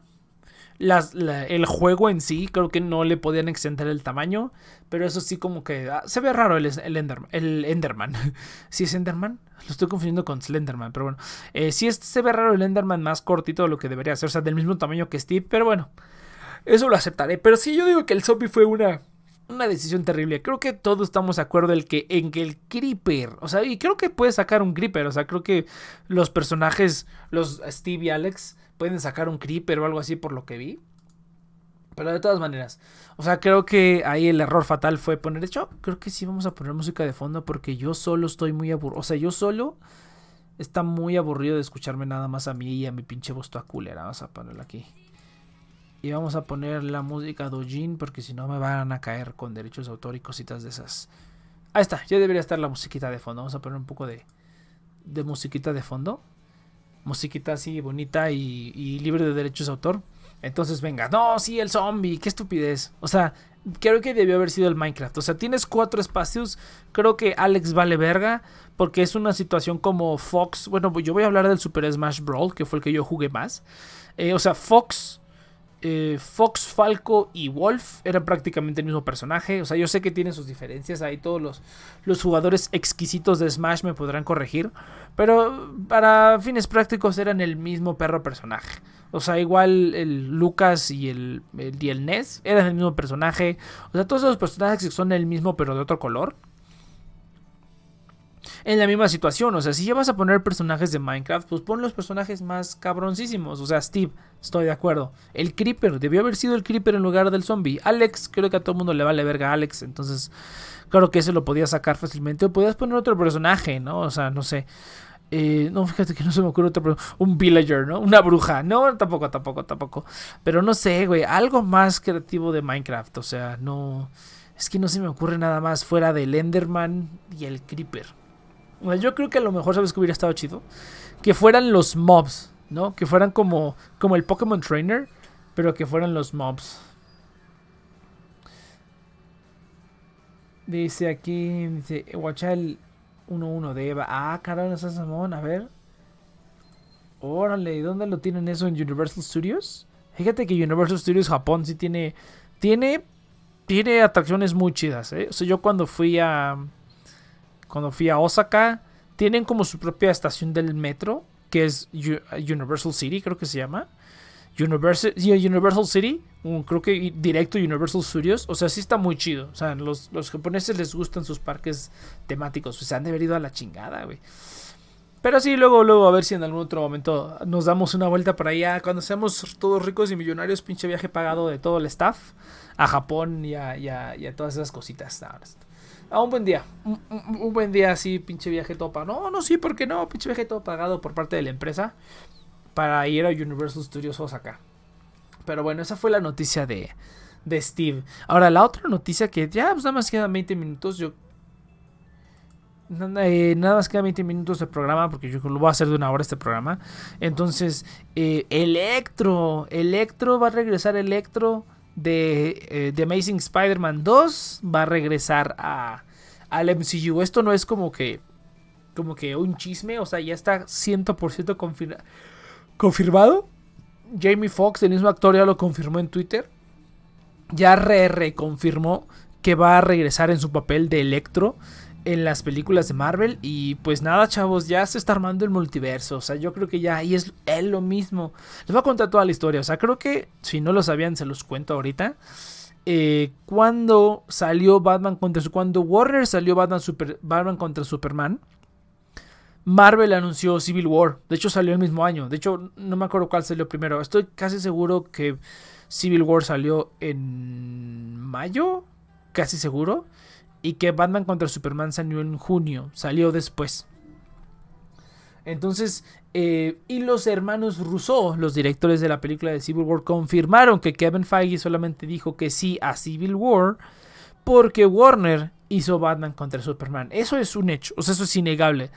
El juego en sí, creo que no le podían extender el tamaño. Pero eso sí como que... Ah, se ve raro el, el, Enderman. El Enderman. ¿Sí es Enderman? Lo estoy confundiendo con Slenderman. Pero bueno. Eh, sí se ve raro el Enderman más cortito de lo que debería ser. O sea, del mismo tamaño que Steve. Pero bueno. Eso lo aceptaré. Pero sí, yo digo que el zombie fue una, una decisión terrible. Creo que todos estamos de acuerdo en que, en que el Creeper, o sea, y creo que puede sacar un Creeper. O sea, creo que los personajes, los Steve y Alex, pueden sacar un Creeper o algo así por lo que vi. Pero de todas maneras, o sea, creo que ahí el error fatal fue poner. De hecho, creo que sí vamos a poner música de fondo porque yo solo estoy muy aburrido. O sea, yo solo está muy aburrido de escucharme nada más a mí y a mi pinche voz toda culera. Vamos a ponerla aquí. Y vamos a poner la música Dojin porque si no me van a caer con derechos de autor y cositas de esas. Ahí está, ya debería estar la musiquita de fondo. Vamos a poner un poco de, de musiquita de fondo. Musiquita así bonita y, libre de derechos de autor. Entonces venga, no, sí, el zombie, qué estupidez. O sea, creo que debió haber sido el Minecraft. O sea, tienes cuatro espacios. Creo que Alex vale verga. Porque es una situación como Fox. Bueno, yo voy a hablar del Super Smash Brawl, que fue el que yo jugué más. Eh, o sea, Fox eh, Fox, Falco y Wolf eran prácticamente el mismo personaje. O sea, yo sé que tienen sus diferencias. Ahí todos los, los jugadores exquisitos de Smash me podrán corregir. Pero para fines prácticos eran el mismo perro personaje. O sea, igual el Lucas y el, el, Ness eran el mismo personaje. O sea, todos esos personajes son el mismo pero de otro color en la misma situación. O sea, si ya vas a poner personajes de Minecraft, pues pon los personajes más cabroncísimos. O sea, Steve, estoy de acuerdo. El Creeper, debió haber sido el Creeper en lugar del zombie. Alex, creo que a todo el mundo le vale verga a Alex. Entonces, claro que ese lo podías sacar fácilmente. O podías poner otro personaje, ¿no? O sea, no sé. Eh, no, fíjate que no se me ocurre otro. Un villager, ¿no? Una bruja. No, tampoco, tampoco, tampoco. Pero no sé, güey. Algo más creativo de Minecraft. O sea, no. Es que no se me ocurre nada más fuera del Enderman y el Creeper. Yo creo que a lo mejor, ¿sabes que hubiera estado chido? Que fueran los mobs, ¿no? Que fueran como, como el Pokémon Trainer, pero que fueran los mobs. Dice aquí, dice, guacha el 1-1 de Eva. Ah, caramba, esa Samón, a ver. Órale, ¿dónde lo tienen eso en Universal Studios? Fíjate que Universal Studios Japón sí tiene, tiene, tiene atracciones muy chidas, ¿eh? O sea, yo cuando fui a cuando fui a Osaka, tienen como su propia estación del metro, que es Universal City, creo que se llama. Universal, Universal City, creo que directo Universal Studios, o sea, sí está muy chido. O sea, los, los japoneses les gustan sus parques temáticos, pues se han de a la chingada, güey. Pero sí, luego, luego, a ver si en algún otro momento nos damos una vuelta para allá. Cuando seamos todos ricos y millonarios, pinche viaje pagado de todo el staff a Japón y a, y a todas esas cositas a un buen día. Un, buen día así, pinche viaje pagado. No, no, sí, ¿por qué no? Pinche viaje todo pagado por parte de la empresa para ir a Universal Studios Osaka. Pero bueno, esa fue la noticia de, de Steve. Ahora, la otra noticia que ya pues, nada más quedan 20 minutos. Yo. Eh, nada más quedan 20 minutos de programa porque yo lo voy a hacer de una hora este programa. Entonces, eh, Electro. Electro va a regresar Electro de eh, The Amazing Spider-Man 2 va a regresar a, al MCU. Esto no es como que como que un chisme, o sea, ya está 100% confirmado. Jamie Foxx, el mismo actor, ya lo confirmó en Twitter. Ya reconfirmó que va a regresar en su papel de Electro en las películas de Marvel. Y pues nada, chavos, ya se está armando el multiverso. O sea, yo creo que ya ahí es, lo mismo. Les voy a contar toda la historia. O sea, creo que si no lo sabían, se los cuento ahorita. Eh, cuando salió Batman contra. Cuando Warner salió Batman, Super, Batman contra Superman. Marvel anunció Civil War. De hecho, salió el mismo año. De hecho, no me acuerdo cuál salió primero. Estoy casi seguro que Civil War salió en mayo. Casi seguro y que Batman contra Superman salió en junio, salió después. Entonces, eh, y los hermanos Rousseau, los directores de la película de Civil War, confirmaron que Kevin Feige solamente dijo que sí a Civil War porque Warner hizo Batman contra Superman. Eso es un hecho, o sea, eso es innegable.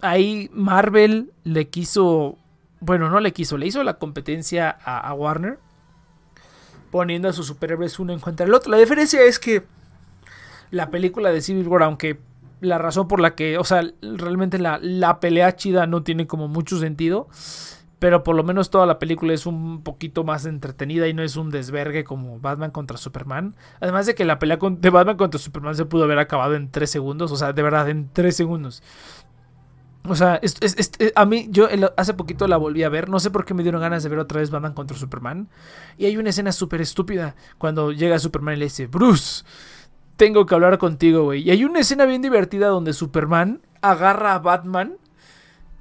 Ahí Marvel le quiso, bueno, no le quiso, le hizo la competencia a, a Warner poniendo a sus superhéroes uno en contra del otro. La diferencia es que la película de Civil War, aunque la razón por la que, o sea, realmente la, la pelea chida no tiene como mucho sentido. Pero por lo menos toda la película es un poquito más entretenida y no es un desvergue como Batman contra Superman. Además de que la pelea de Batman contra Superman se pudo haber acabado en 3 segundos. O sea, de verdad, en 3 segundos. O sea, a mí, yo hace poquito la volví a ver. No sé por qué me dieron ganas de ver otra vez Batman contra Superman. Y hay una escena súper estúpida cuando llega Superman y le dice, Bruce tengo que hablar contigo, güey. Y hay una escena bien divertida donde Superman agarra a Batman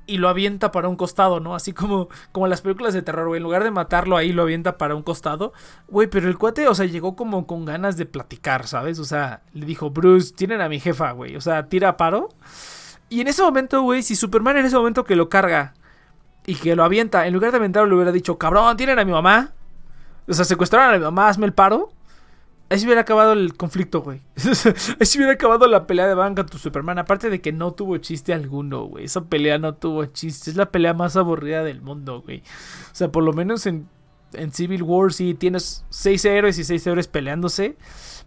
y lo avienta para un costado, ¿no? Así como, como las películas de terror, güey. En lugar de matarlo ahí, lo avienta para un costado. Güey, pero el cuate, o sea, llegó como con ganas de platicar, ¿sabes? O sea, le dijo, Bruce, tienen a mi jefa, güey. O sea, tira paro. Y en ese momento, güey, si Superman en ese momento que lo carga y que lo avienta, en lugar de aventarlo, le hubiera dicho, cabrón, tienen a mi mamá. O sea, secuestraron a mi mamá, hazme el paro. Ahí se hubiera acabado el conflicto, güey. Ahí se hubiera acabado la pelea de Batman tu Superman. Aparte de que no tuvo chiste alguno, güey. Esa pelea no tuvo chiste. Es la pelea más aburrida del mundo, güey. O sea, por lo menos en, en Civil War sí tienes seis héroes y seis héroes peleándose.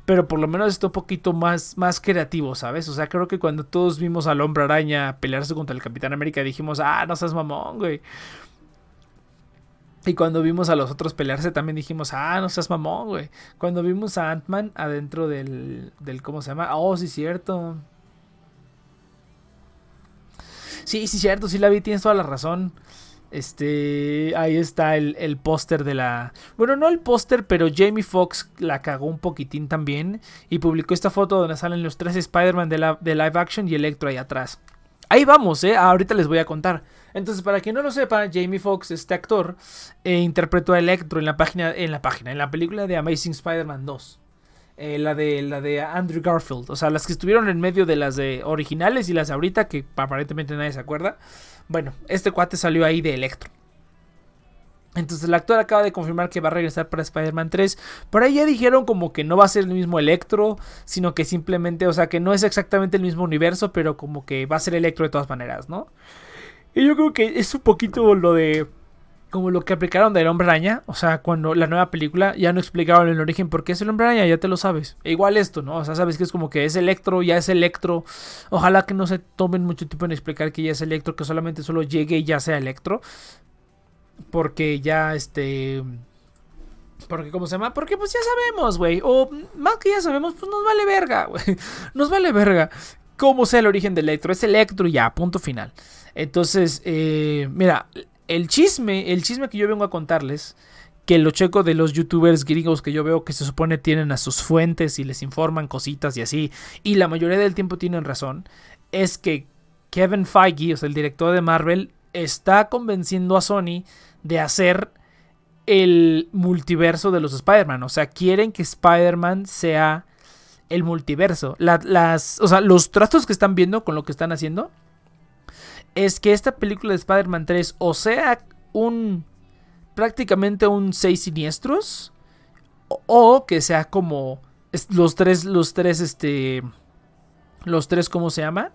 Pero por lo menos está un poquito más, más creativo, ¿sabes? O sea, creo que cuando todos vimos al hombre araña pelearse contra el Capitán América dijimos, ah, no seas mamón, güey. Y cuando vimos a los otros pelearse también dijimos, ah, no seas mamón, güey. Cuando vimos a Ant-Man adentro del, del, ¿cómo se llama? Oh, sí, cierto. Sí, sí, cierto, sí la vi, tienes toda la razón. Este, ahí está el, póster de la... Bueno, no el póster, pero Jamie Foxx la cagó un poquitín también y publicó esta foto donde salen los tres Spider-Man de, de live action y Electro ahí atrás. Ahí vamos, ¿eh? Ahorita les voy a contar. Entonces, para quien no lo sepa, Jamie Foxx, este actor, eh, interpretó a Electro en la página, en la página, en la película de Amazing Spider-Man 2. Eh, la, de, la de Andrew Garfield. O sea, las que estuvieron en medio de las de originales y las de ahorita, que aparentemente nadie se acuerda. Bueno, este cuate salió ahí de Electro. Entonces el actor acaba de confirmar que va a regresar para Spider-Man 3. Por ahí ya dijeron como que no va a ser el mismo Electro, sino que simplemente, o sea, que no es exactamente el mismo universo, pero como que va a ser Electro de todas maneras, ¿no? Y yo creo que es un poquito lo de como lo que aplicaron del hombre araña, o sea, cuando la nueva película ya no explicaron el origen por qué es el hombre araña, ya te lo sabes. E igual esto, ¿no? O sea, sabes que es como que es electro, ya es electro. Ojalá que no se tomen mucho tiempo en explicar que ya es electro, que solamente solo llegue y ya sea electro. Porque ya este... Porque, ¿cómo se llama? Porque pues ya sabemos, güey. O más que ya sabemos, pues nos vale verga, güey. Nos vale verga. ¿Cómo sea el origen del electro? Es electro ya, punto final. Entonces, eh, mira, el chisme, el chisme que yo vengo a contarles, que lo checo de los youtubers gringos que yo veo que se supone tienen a sus fuentes y les informan cositas y así, y la mayoría del tiempo tienen razón, es que Kevin Feige, o sea, el director de Marvel, está convenciendo a Sony de hacer el multiverso de los Spider-Man. O sea, quieren que Spider-Man sea el multiverso. las, o sea, los tratos que están viendo con lo que están haciendo es que esta película de Spider-Man 3 o sea un prácticamente un seis siniestros o, que sea como los tres los tres este los tres cómo se llama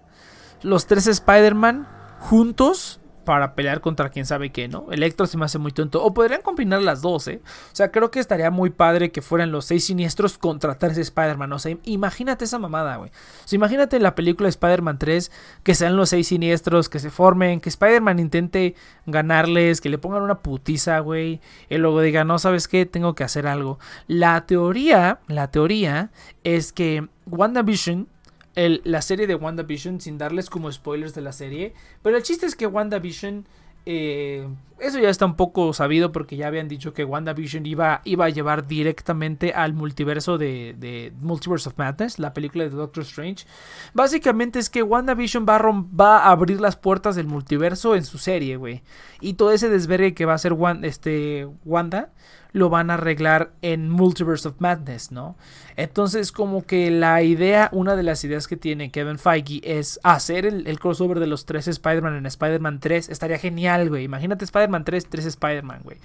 los tres Spider-Man juntos para pelear contra quien sabe qué, ¿no? Electro se me hace muy tonto. O podrían combinar las dos, ¿eh? O sea, creo que estaría muy padre que fueran los seis siniestros contra tres Spider-Man. O sea, imagínate esa mamada, güey. O sea, imagínate la película de Spider-Man 3, que sean los seis siniestros, que se formen, que Spider-Man intente ganarles, que le pongan una putiza, güey. Y luego diga, no, ¿sabes qué? Tengo que hacer algo. La teoría, la teoría es que WandaVision la serie de WandaVision sin darles como spoilers de la serie. Pero el chiste es que WandaVision... Eh, eso ya está un poco sabido porque ya habían dicho que WandaVision iba, iba a llevar directamente al multiverso de, de, Multiverse of Madness, la película de Doctor Strange. Básicamente es que WandaVision va a, va a abrir las puertas del multiverso en su serie, güey. Y todo ese desvergue que va a hacer este, Wanda lo van a arreglar en Multiverse of Madness, ¿no? Entonces, como que la idea, una de las ideas que tiene Kevin Feige es hacer el, crossover de los tres Spider-Man en Spider-Man 3. Estaría genial, güey. Imagínate Spider-Man 3, 3 Spider-Man, güey.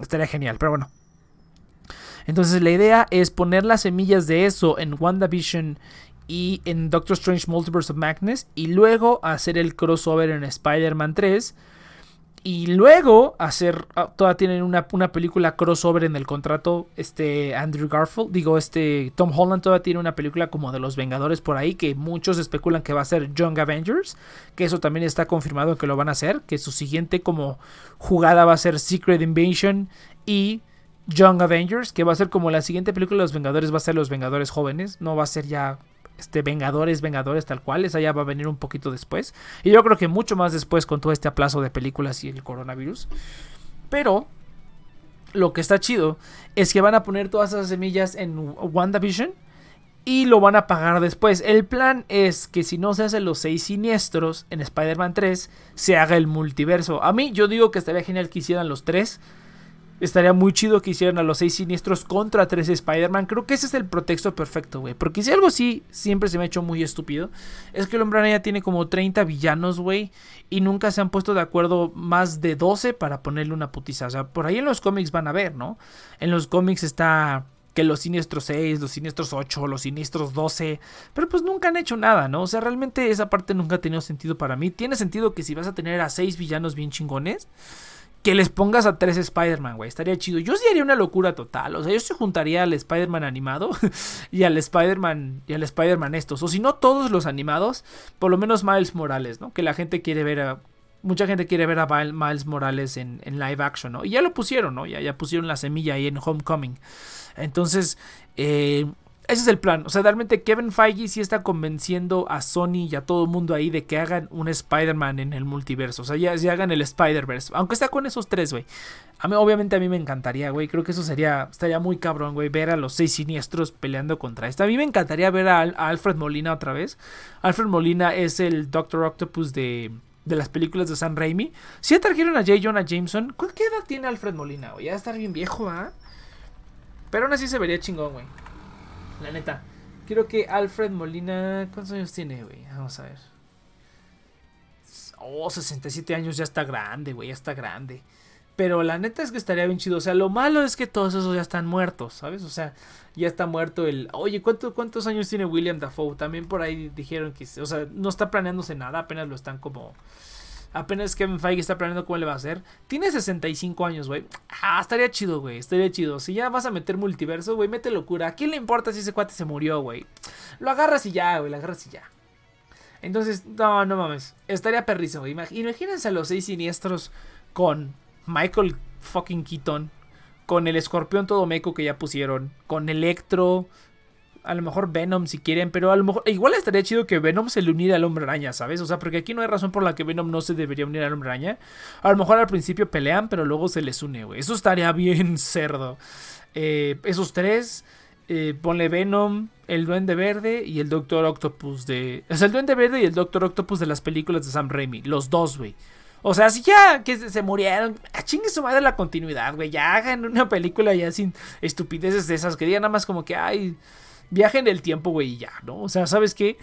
Estaría genial, pero bueno. Entonces, la idea es poner las semillas de eso en WandaVision y en Doctor Strange Multiverse of Madness y luego hacer el crossover en Spider-Man 3 y luego hacer, ah, todavía tienen una, película crossover en el contrato, este Andrew Garfield, digo, este Tom Holland todavía tiene una película como de los Vengadores por ahí, que muchos especulan que va a ser Young Avengers, que eso también está confirmado que lo van a hacer, que su siguiente como jugada va a ser Secret Invasion y Young Avengers, que va a ser como la siguiente película de los Vengadores va a ser los Vengadores jóvenes, no va a ser ya este, Vengadores, Vengadores tal cual. Esa ya va a venir un poquito después. Y yo creo que mucho más después con todo este aplazo de películas y el coronavirus. Pero lo que está chido es que van a poner todas esas semillas en WandaVision y lo van a pagar después. El plan es que si no se hacen los seis siniestros en Spider-Man 3, se haga el multiverso. A mí yo digo que estaría genial que hicieran los tres Estaría muy chido que hicieran a los seis siniestros contra tres Spider-Man. Creo que ese es el pretexto perfecto, güey. Porque si algo sí siempre se me ha hecho muy estúpido, es que el Hombre Araña tiene como 30 villanos, güey. Y nunca se han puesto de acuerdo más de 12 para ponerle una putiza. O sea, por ahí en los cómics van a ver, ¿no? En los cómics está que los siniestros 6, los siniestros 8, los siniestros 12, pero pues nunca han hecho nada, ¿no? O sea, realmente esa parte nunca ha tenido sentido para mí. Tiene sentido que si vas a tener a 6 villanos bien chingones, que les pongas a tres Spider-Man, güey. Estaría chido. Yo sí haría una locura total. O sea, yo se juntaría al Spider-Man animado y al Spider-Man y al Spider-Man estos. O si no todos los animados, por lo menos Miles Morales, ¿no? Que la gente quiere ver a mucha gente quiere ver a Miles Morales en, live action, ¿no? Y ya lo pusieron, ¿no? Ya, ya pusieron la semilla ahí en Homecoming. Entonces, eh, ese es el plan. O sea, realmente Kevin Feige sí está convenciendo a Sony y a todo el mundo ahí de que hagan un Spider-Man en el multiverso. O sea, ya, hagan el Spider-Verse. Aunque está con esos tres, güey. A mí, obviamente, a mí me encantaría, güey. Creo que eso sería. Estaría muy cabrón, güey. Ver a los seis siniestros peleando contra esto. A mí me encantaría ver a, Alfred Molina otra vez. Alfred Molina es el Doctor Octopus de. De las películas de Sam Raimi. Si ya trajeron a J. Jonah Jameson. ¿Qué edad tiene Alfred Molina, güey? Ya estar bien viejo, ¿ah? Pero aún así se vería chingón, güey. La neta. Quiero que Alfred Molina. ¿Cuántos años tiene, güey? Vamos a ver. Oh, 67 años ya está grande, güey. Ya está grande. Pero la neta es que estaría bien chido. O sea, lo malo es que todos esos ya están muertos, ¿sabes? O sea, ya está muerto el. Oye, ¿cuántos años tiene William Dafoe? También por ahí dijeron que. O sea, no está planeándose nada, apenas lo están como Apenas Kevin Feige está planeando cómo le va a hacer. Tiene 65 años, güey. Ah, estaría chido, güey. Estaría chido. Si ya vas a meter multiverso, güey, mete locura. ¿A quién le importa si ese cuate se murió, güey? Lo agarras y ya, güey. Lo agarras y ya. Entonces, no, no mames. Estaría perrizo, güey. Imagínense a los seis siniestros con Michael fucking Keaton. Con el escorpión todo meco que ya pusieron. Con Electro a lo mejor Venom si quieren, pero a lo mejor igual estaría chido que Venom se le uniera al hombre araña, ¿sabes? O sea, porque aquí no hay razón por la que Venom no se debería unir al hombre araña. A lo mejor al principio pelean, pero luego se les une, güey. Eso estaría bien cerdo. Eh, esos tres, eh, ponle Venom, el Duende Verde y el Doctor Octopus de... O sea, el Duende Verde y el Doctor Octopus de las películas de Sam Raimi. Los dos, güey. O sea, si ya que se, murieron, a chingue su madre la continuidad, güey. Ya hagan una película ya sin estupideces de esas. Que digan nada más como que, ay, viaje en el tiempo, güey, y ya, ¿no? O sea, ¿sabes qué?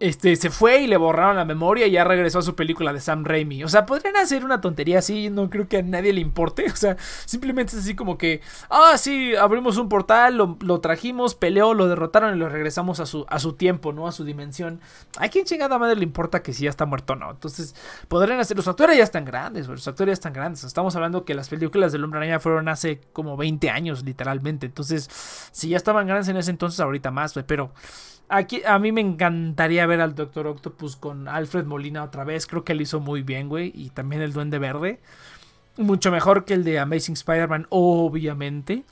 Este, se fue y le borraron la memoria y ya regresó a su película de Sam Raimi. O sea, podrían hacer una tontería así, no creo que a nadie le importe. O sea, simplemente es así como que, ah, sí, abrimos un portal, lo, trajimos, peleó, lo derrotaron y lo regresamos a su, a su tiempo, ¿no? A su dimensión. ¿A quién chingada madre le importa que si ya está muerto o no? Entonces, podrían hacer, los actores ya están grandes, los actores ya están grandes. Estamos hablando que las películas del Hombre Araña fueron hace como 20 años, literalmente. Entonces, si ya estaban grandes en ese entonces, ahorita más, pero... Aquí, a mí me encantaría ver al Doctor Octopus con Alfred Molina otra vez. Creo que él hizo muy bien, güey. Y también el Duende Verde. Mucho mejor que el de Amazing Spider-Man, obviamente.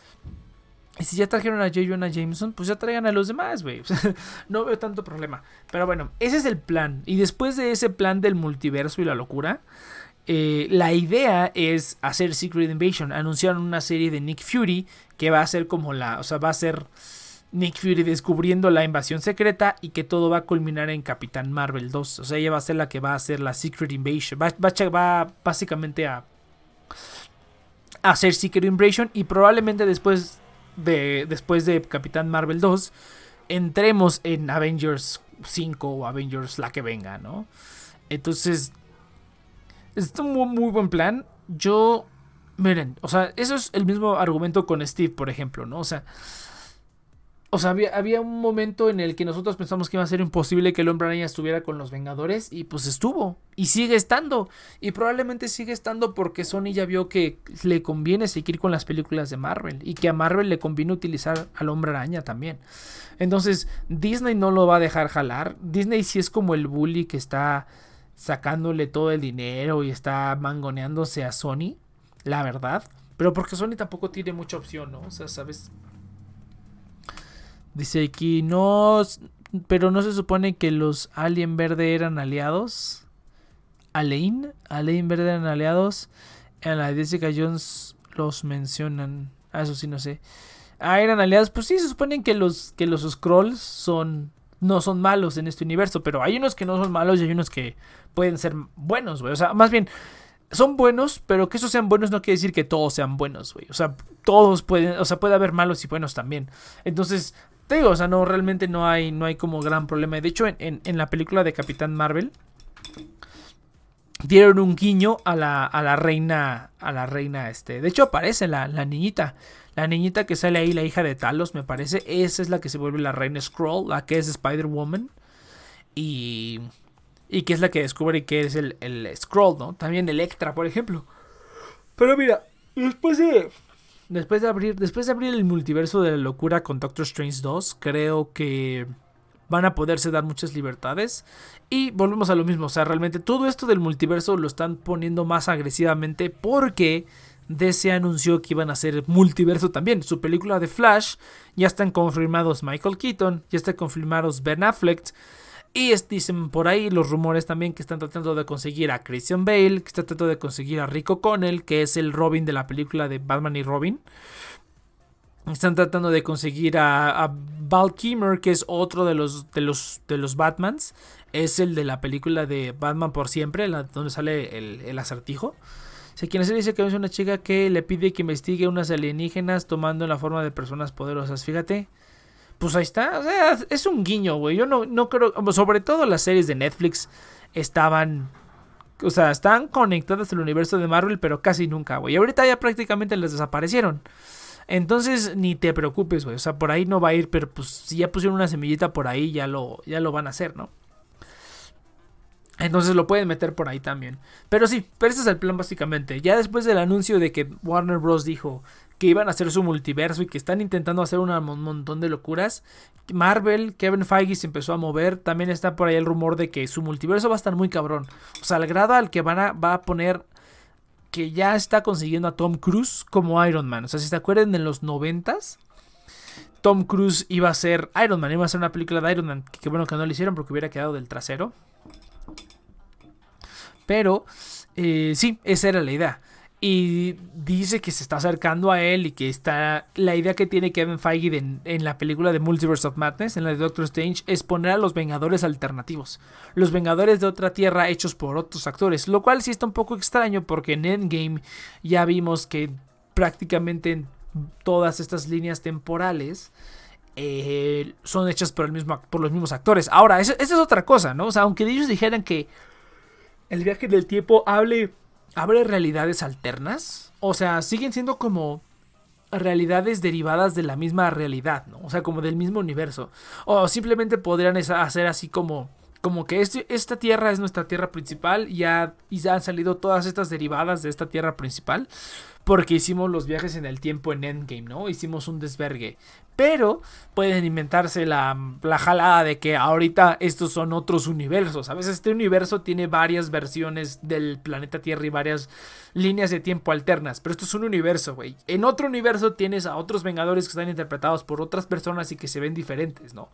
Y si ya trajeron a J. Jonah Jameson, pues ya traigan a los demás, güey. no veo tanto problema. Pero bueno, ese es el plan. Y después de ese plan del multiverso y la locura, eh, la idea es hacer Secret Invasion. Anunciaron una serie de Nick Fury que va a ser como la. O sea, va a ser Nick Fury descubriendo la invasión secreta y que todo va a culminar en Capitán Marvel 2. O sea, ella va a ser la que va a hacer la Secret Invasion. Va, básicamente a, hacer Secret Invasion y probablemente después de, después de Capitán Marvel 2 entremos en Avengers 5 o Avengers la que venga, ¿no? Entonces, es un muy buen plan. Yo, miren, o sea, eso es el mismo argumento con Steve, por ejemplo, ¿no? O sea, o sea, había, un momento en el que nosotros pensamos que iba a ser imposible que el hombre araña estuviera con los Vengadores y pues estuvo y sigue estando y probablemente sigue estando porque Sony ya vio que le conviene seguir con las películas de Marvel y que a Marvel le conviene utilizar al hombre araña también. Entonces Disney no lo va a dejar jalar. Disney sí es como el bully que está sacándole todo el dinero y está mangoneándose a Sony, la verdad. Pero porque Sony tampoco tiene mucha opción, ¿no? O sea, sabes, Dice aquí, no, pero no se supone que los Alien Verde eran aliados. Alain, Alain Verde eran aliados. En la Jessica Jones los mencionan. Ah, eso sí, no sé. Ah, eran aliados. Pues sí, se supone que los, que los Scrolls son, no son malos en este universo. Pero hay unos que no son malos y hay unos que pueden ser buenos, güey. O sea, más bien, son buenos, pero que esos sean buenos no quiere decir que todos sean buenos, güey. O sea, todos pueden, o sea, puede haber malos y buenos también. Entonces, te digo, o sea, no, realmente no hay, no hay como gran problema. De hecho, en, la película de Capitán Marvel, dieron un guiño a la, a la reina, a la reina, este. De hecho, aparece la, la niñita. La niñita que sale ahí, la hija de Talos, me parece. Esa es la que se vuelve la reina Scroll, la que es Spider-Woman. Y. Y que es la que descubre que es el, el Scroll, ¿no? También Electra, por ejemplo. Pero mira, después de Después de abrir, después de abrir el multiverso de la locura con Doctor Strange 2, creo que van a poderse dar muchas libertades. Y volvemos a lo mismo, o sea, realmente todo esto del multiverso lo están poniendo más agresivamente porque DC anunció que iban a hacer multiverso también. Su película de Flash ya están confirmados Michael Keaton, ya están confirmados Ben Affleck. Y dicen por ahí los rumores también que están tratando de conseguir a Christian Bale, que están tratando de conseguir a Rico Connell, que es el Robin de la película de Batman y Robin. Están tratando de conseguir a, Val Kimmer, que es otro de los, de los, de los Batmans. Es el de la película de Batman por siempre, donde sale el, acertijo. Si quien se dice que es una chica que le pide que investigue unas alienígenas tomando la forma de personas poderosas. Fíjate. Pues ahí está. O sea, es un guiño, güey. Yo no, no creo. Sobre todo las series de Netflix estaban. O sea, están conectadas al universo de Marvel, pero casi nunca, güey. Ahorita ya prácticamente les desaparecieron. Entonces, ni te preocupes, güey. O sea, por ahí no va a ir, pero pues si ya pusieron una semillita por ahí, ya lo, ya lo van a hacer, ¿no? Entonces lo pueden meter por ahí también. Pero sí, pero ese es el plan básicamente. Ya después del anuncio de que Warner Bros. dijo que iban a hacer su multiverso y que están intentando hacer un montón de locuras, Marvel, Kevin Feige se empezó a mover. También está por ahí el rumor de que su multiverso va a estar muy cabrón. O sea, al grado al que van a, va a poner que ya está consiguiendo a Tom Cruise como Iron Man. O sea, si se acuerdan en los noventas, Tom Cruise iba a ser Iron Man, iba a ser una película de Iron Man. Que, bueno que no lo hicieron porque hubiera quedado del trasero. Pero eh, sí, esa era la idea. Y dice que se está acercando a él y que está. La idea que tiene Kevin Feige en, la película de Multiverse of Madness, en la de Doctor Strange, es poner a los Vengadores alternativos. Los Vengadores de otra tierra hechos por otros actores. Lo cual sí está un poco extraño porque en Endgame ya vimos que prácticamente en todas estas líneas temporales. Eh, son hechas por, el mismo, por los mismos actores. Ahora, esa es otra cosa, ¿no? O sea, aunque ellos dijeran que el viaje del tiempo hable, abre realidades alternas. O sea, siguen siendo como realidades derivadas de la misma realidad, ¿no? O sea, como del mismo universo. O simplemente podrían hacer así como como que este, esta tierra es nuestra tierra principal y y ya han salido todas estas derivadas de esta tierra principal porque hicimos los viajes en el tiempo en Endgame, ¿no? Hicimos un desvergue. Pero pueden inventarse la, la jalada de que ahorita estos son otros universos. A veces este universo tiene varias versiones del planeta Tierra y varias líneas de tiempo alternas. Pero esto es un universo, güey. En otro universo tienes a otros Vengadores que están interpretados por otras personas y que se ven diferentes, ¿no?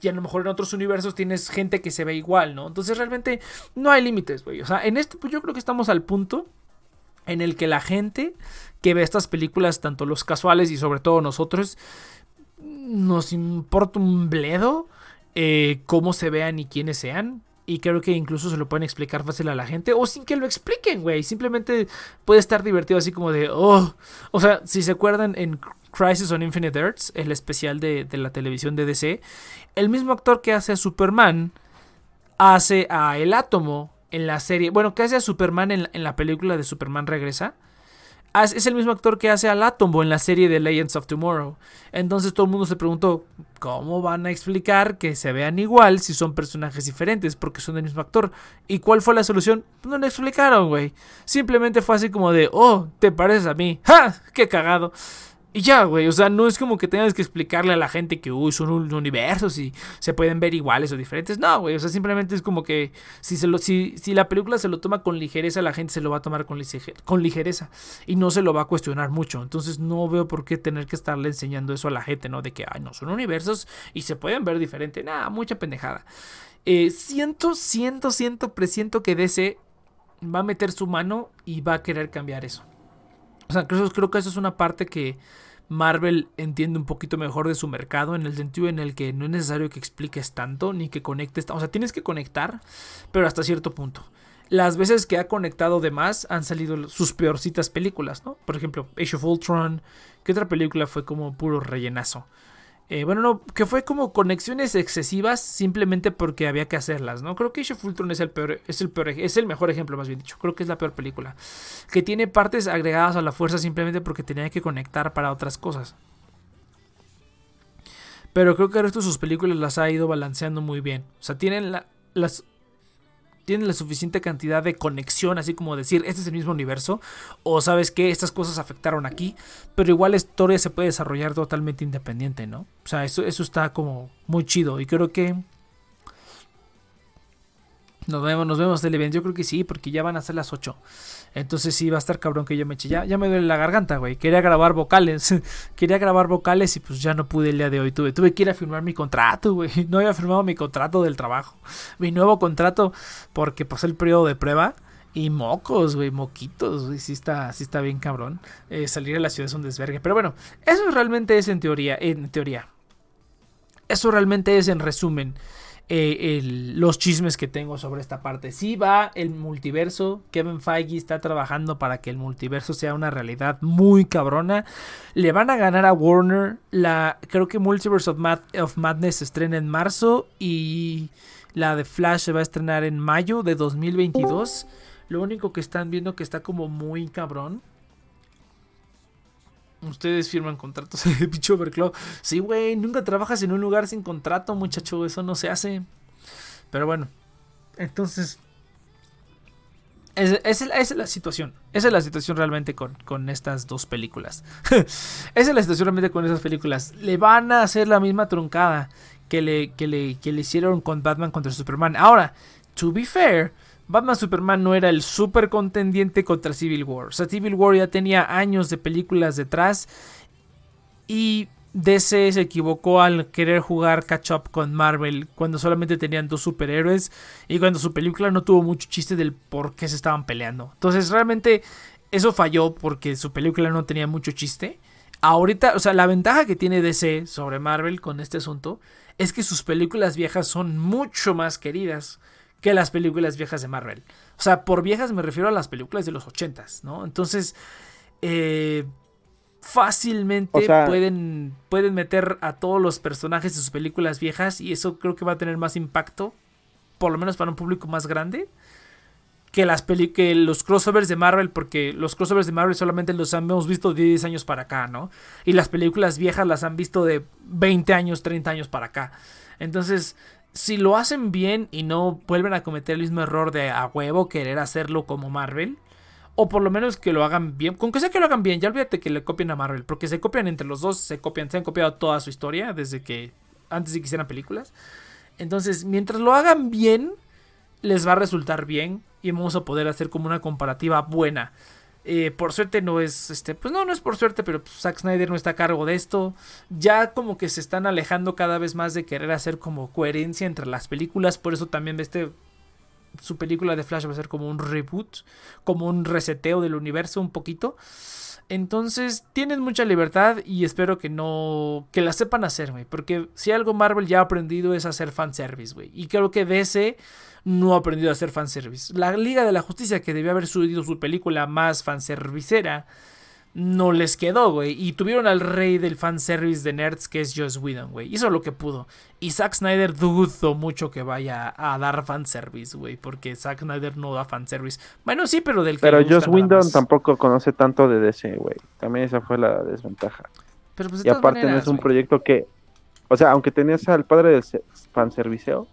Y a lo mejor en otros universos tienes gente que se ve igual, ¿no? Entonces realmente no hay límites, güey. O sea, en este, pues yo creo que estamos al punto en el que la gente que ve estas películas, tanto los casuales y sobre todo nosotros, nos importa un bledo eh, cómo se vean y quiénes sean. Y creo que incluso se lo pueden explicar fácil a la gente. O sin que lo expliquen, güey. Simplemente puede estar divertido así como de... Oh. O sea, si se acuerdan en Crisis on Infinite Earths, el especial de, de la televisión de DC, el mismo actor que hace a Superman hace a El Átomo en la serie. Bueno, que hace a Superman en, la película de Superman Regresa. Es el mismo actor que hace al Atombo en la serie de Legends of Tomorrow. Entonces todo el mundo se preguntó, ¿cómo van a explicar que se vean igual si son personajes diferentes? Porque son del mismo actor. ¿Y cuál fue la solución? No lo explicaron, güey. Simplemente fue así como de, oh, te pareces a mí. ¡Ja! ¡Qué cagado! Y ya, güey, o sea, no es como que tengas que explicarle a la gente que, uy, son universos y se pueden ver iguales o diferentes. No, güey, o sea, simplemente es como que si, se lo, si, si la película se lo toma con ligereza, la gente se lo va a tomar con, con ligereza y no se lo va a cuestionar mucho. Entonces no veo por qué tener que estarle enseñando eso a la gente, ¿no? De que, ay, no, son universos y se pueden ver diferente. Nada, mucha pendejada. Eh, siento, siento, siento, presiento que DC va a meter su mano y va a querer cambiar eso. O sea, creo, que eso es una parte que Marvel entiende un poquito mejor de su mercado en el sentido en el que no es necesario que expliques tanto ni que conectes. O sea, tienes que conectar, pero hasta cierto punto. Las veces que ha conectado de más han salido sus peorcitas películas, ¿no? Por ejemplo, Age of Ultron. ¿Qué otra película fue como puro rellenazo? Eh, bueno, no, que fue como conexiones excesivas simplemente porque había que hacerlas, ¿no? Creo que Age of es el peor, es el peor, es el mejor ejemplo, más bien dicho. Creo que es la peor película. Que tiene partes agregadas a la fuerza simplemente porque tenía que conectar para otras cosas. Pero creo que el resto de sus películas las ha ido balanceando muy bien. O sea, tienen las tienen la suficiente cantidad de conexión, así como decir, este es el mismo universo, o sabes que estas cosas afectaron aquí, pero igual la historia se puede desarrollar totalmente independiente, ¿no? O sea, eso, eso está como muy chido y creo que Nos vemos, nos vemos del evento. Yo creo que sí, porque ya van a ser las 8. Entonces sí, va a estar cabrón que yo me eche. Ya, ya me duele la garganta, güey. Quería grabar vocales. Quería grabar vocales y pues ya no pude el día de hoy. Tuve, tuve que ir a firmar mi contrato, güey. No había firmado mi contrato del trabajo. Mi nuevo contrato porque pasé el periodo de prueba. Y mocos, güey, moquitos, güey, sí está, está bien cabrón. Eh, salir a la ciudad es un desvergue. Pero bueno, eso realmente es en teoría, en teoría. Eso realmente es en resumen eh, los chismes que tengo sobre esta parte. Si va el multiverso. Kevin Feige está trabajando para que el multiverso sea una realidad muy cabrona. Le van a ganar a Warner. La, creo que Multiverse of, of Madness se estrena en marzo. Y la de Flash se va a estrenar en mayo de 2022. Lo único que están viendo que está como muy cabrón Ustedes firman contratos de pinche Overclock. Sí, güey, nunca trabajas en un lugar sin contrato, muchacho. Eso no se hace. Pero bueno, entonces. Esa es, la situación. Esa es la situación realmente con, con estas dos películas. esa es la situación realmente con esas películas. Le van a hacer la misma truncada que le, que le, que le hicieron con Batman contra Superman. Ahora, to be fair, Batman Superman no era el super contendiente contra Civil War. O sea, Civil War ya tenía años de películas detrás. Y DC se equivocó al querer jugar catch up con Marvel cuando solamente tenían dos superhéroes y cuando su película no tuvo mucho chiste del por qué se estaban peleando. Entonces realmente eso falló porque su película no tenía mucho chiste. Ahorita, o sea, la ventaja que tiene DC sobre Marvel con este asunto es que sus películas viejas son mucho más queridas que las películas viejas de Marvel. O sea, por viejas me refiero a las películas de los 80 ¿no? Entonces, eh, fácilmente pueden, pueden meter a todos los personajes de sus películas viejas y eso creo que va a tener más impacto, por lo menos para un público más grande, que, las que los crossovers de Marvel, porque los crossovers de Marvel solamente los hemos visto de 10 años para acá, ¿no? Y las películas viejas las han visto de 20 años, 30 años para acá. Entonces, si lo hacen bien y no vuelven a cometer el mismo error de a huevo querer hacerlo como Marvel, o por lo menos que lo hagan bien, con que sea que lo hagan bien, ya olvídate que le copien a Marvel, porque se copian entre los dos, se copian, se han copiado toda su historia desde que antes de que hicieran películas. Entonces, mientras lo hagan bien, les va a resultar bien y vamos a poder hacer como una comparativa buena. Eh, por suerte no es, este, pues no, no es por suerte, pero pues, Zack Snyder no está a cargo de esto. Ya como que se están alejando cada vez más de querer hacer como coherencia entre las películas. Por eso también este, su película de Flash va a ser como un reboot, como un reseteo del universo un poquito. Entonces tienen mucha libertad y espero que no, que la sepan hacer, güey. Porque si algo Marvel ya ha aprendido es hacer fanservice, güey. Y creo que DC no ha aprendido a hacer fanservice. La Liga de la Justicia, que debió haber subido su película más fanservicera, no les quedó, güey. Y tuvieron al rey del fanservice de nerds, que es Joss Whedon, güey. Hizo lo que pudo. Y Zack Snyder dudo mucho que vaya a dar fanservice, güey. Porque Zack Snyder no da fanservice. Bueno, sí, pero del que Pero Joss Whedon tampoco conoce tanto de DC, güey. También esa fue la desventaja. Pero pues y aparte no es un proyecto que... O sea, aunque tenías al padre del fanserviceo,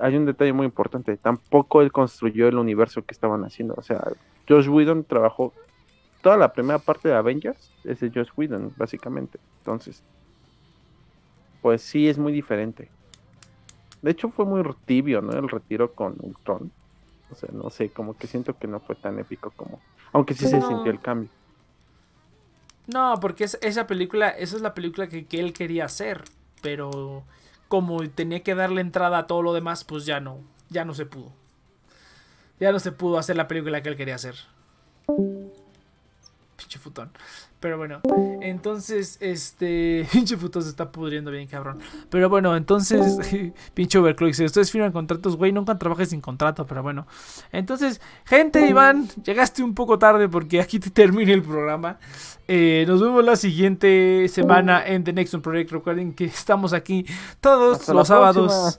hay un detalle muy importante. Tampoco él construyó el universo que estaban haciendo. O sea, Josh Whedon trabajó toda la primera parte de Avengers. Es de Josh Whedon, básicamente. Entonces, pues sí es muy diferente. De hecho, fue muy tibio, ¿no? El retiro con Ultron. O sea, no sé, como que siento que no fue tan épico como. Aunque sí se sintió el cambio. No, porque esa película, esa es la película que él quería hacer. Pero como tenía que darle entrada a todo lo demás, pues ya no, ya no se pudo. Ya no se pudo hacer la película que él quería hacer. Pinche futón. Pero bueno, entonces, este. Pinche puto se está pudriendo bien, cabrón. Pero bueno, entonces, pinche overclock. Si ustedes firman contratos, güey, nunca trabajes sin contrato, pero bueno. Entonces, gente, Iván, llegaste un poco tarde porque aquí te termina el programa. Eh, nos vemos la siguiente semana en The Nexon Project. Recuerden que estamos aquí todos los sábados.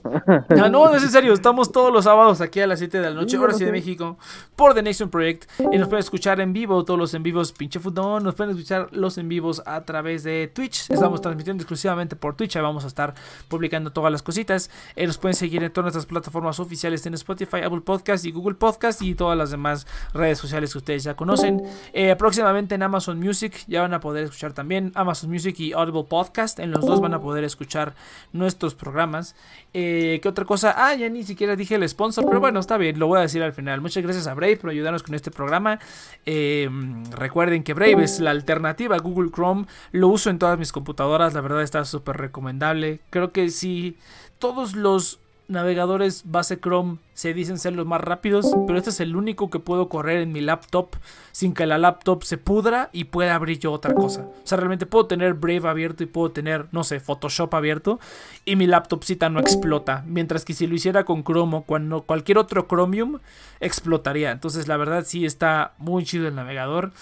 No, no, es en serio, estamos todos los sábados aquí a las 7 de la noche, hora Ciudad de México, por The Nexon Project. Y nos pueden escuchar en vivo, todos los en vivos, pinche futón. Nos pueden escuchar los en vivos a través de Twitch. Estamos transmitiendo exclusivamente por Twitch. Ahí vamos a estar publicando todas las cositas. Eh, nos pueden seguir en todas nuestras plataformas oficiales en Spotify, Apple Podcast y Google Podcast y todas las demás redes sociales que ustedes ya conocen. Eh, próximamente en Amazon Music ya van a poder escuchar también Amazon Music y Audible Podcast. En los dos van a poder escuchar nuestros programas. Eh, ¿Qué otra cosa? Ah, ya ni siquiera dije el sponsor, pero bueno, está bien, lo voy a decir al final. Muchas gracias a Brave por ayudarnos con este programa. Eh, recuerden que Brave es la alternativa a Google Chrome. Lo uso en todas mis computadoras, la verdad está súper recomendable. Creo que si todos los navegadores base Chrome se dicen ser los más rápidos, pero este es el único que puedo correr en mi laptop sin que la laptop se pudra y pueda abrir yo otra cosa. O sea, realmente puedo tener Brave abierto y puedo tener, no sé, Photoshop abierto y mi laptopcita no explota. Mientras que si lo hiciera con Chrome o cuando cualquier otro Chromium explotaría. Entonces, la verdad sí está muy chido el navegador.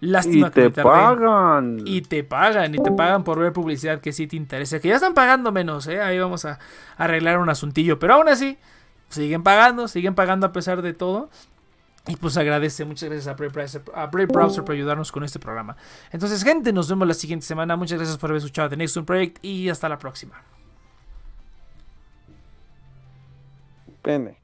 Lástima y te pagan. Y te pagan, y te pagan por ver publicidad que sí te interesa. Que ya están pagando menos, ¿eh? Ahí vamos a arreglar un asuntillo. Pero aún así, siguen pagando, siguen pagando a pesar de todo. Y pues agradece, muchas gracias a Brave, Browser, por ayudarnos con este programa. Entonces, gente, nos vemos la siguiente semana. Muchas gracias por haber escuchado The Next One Project y hasta la próxima. Pene.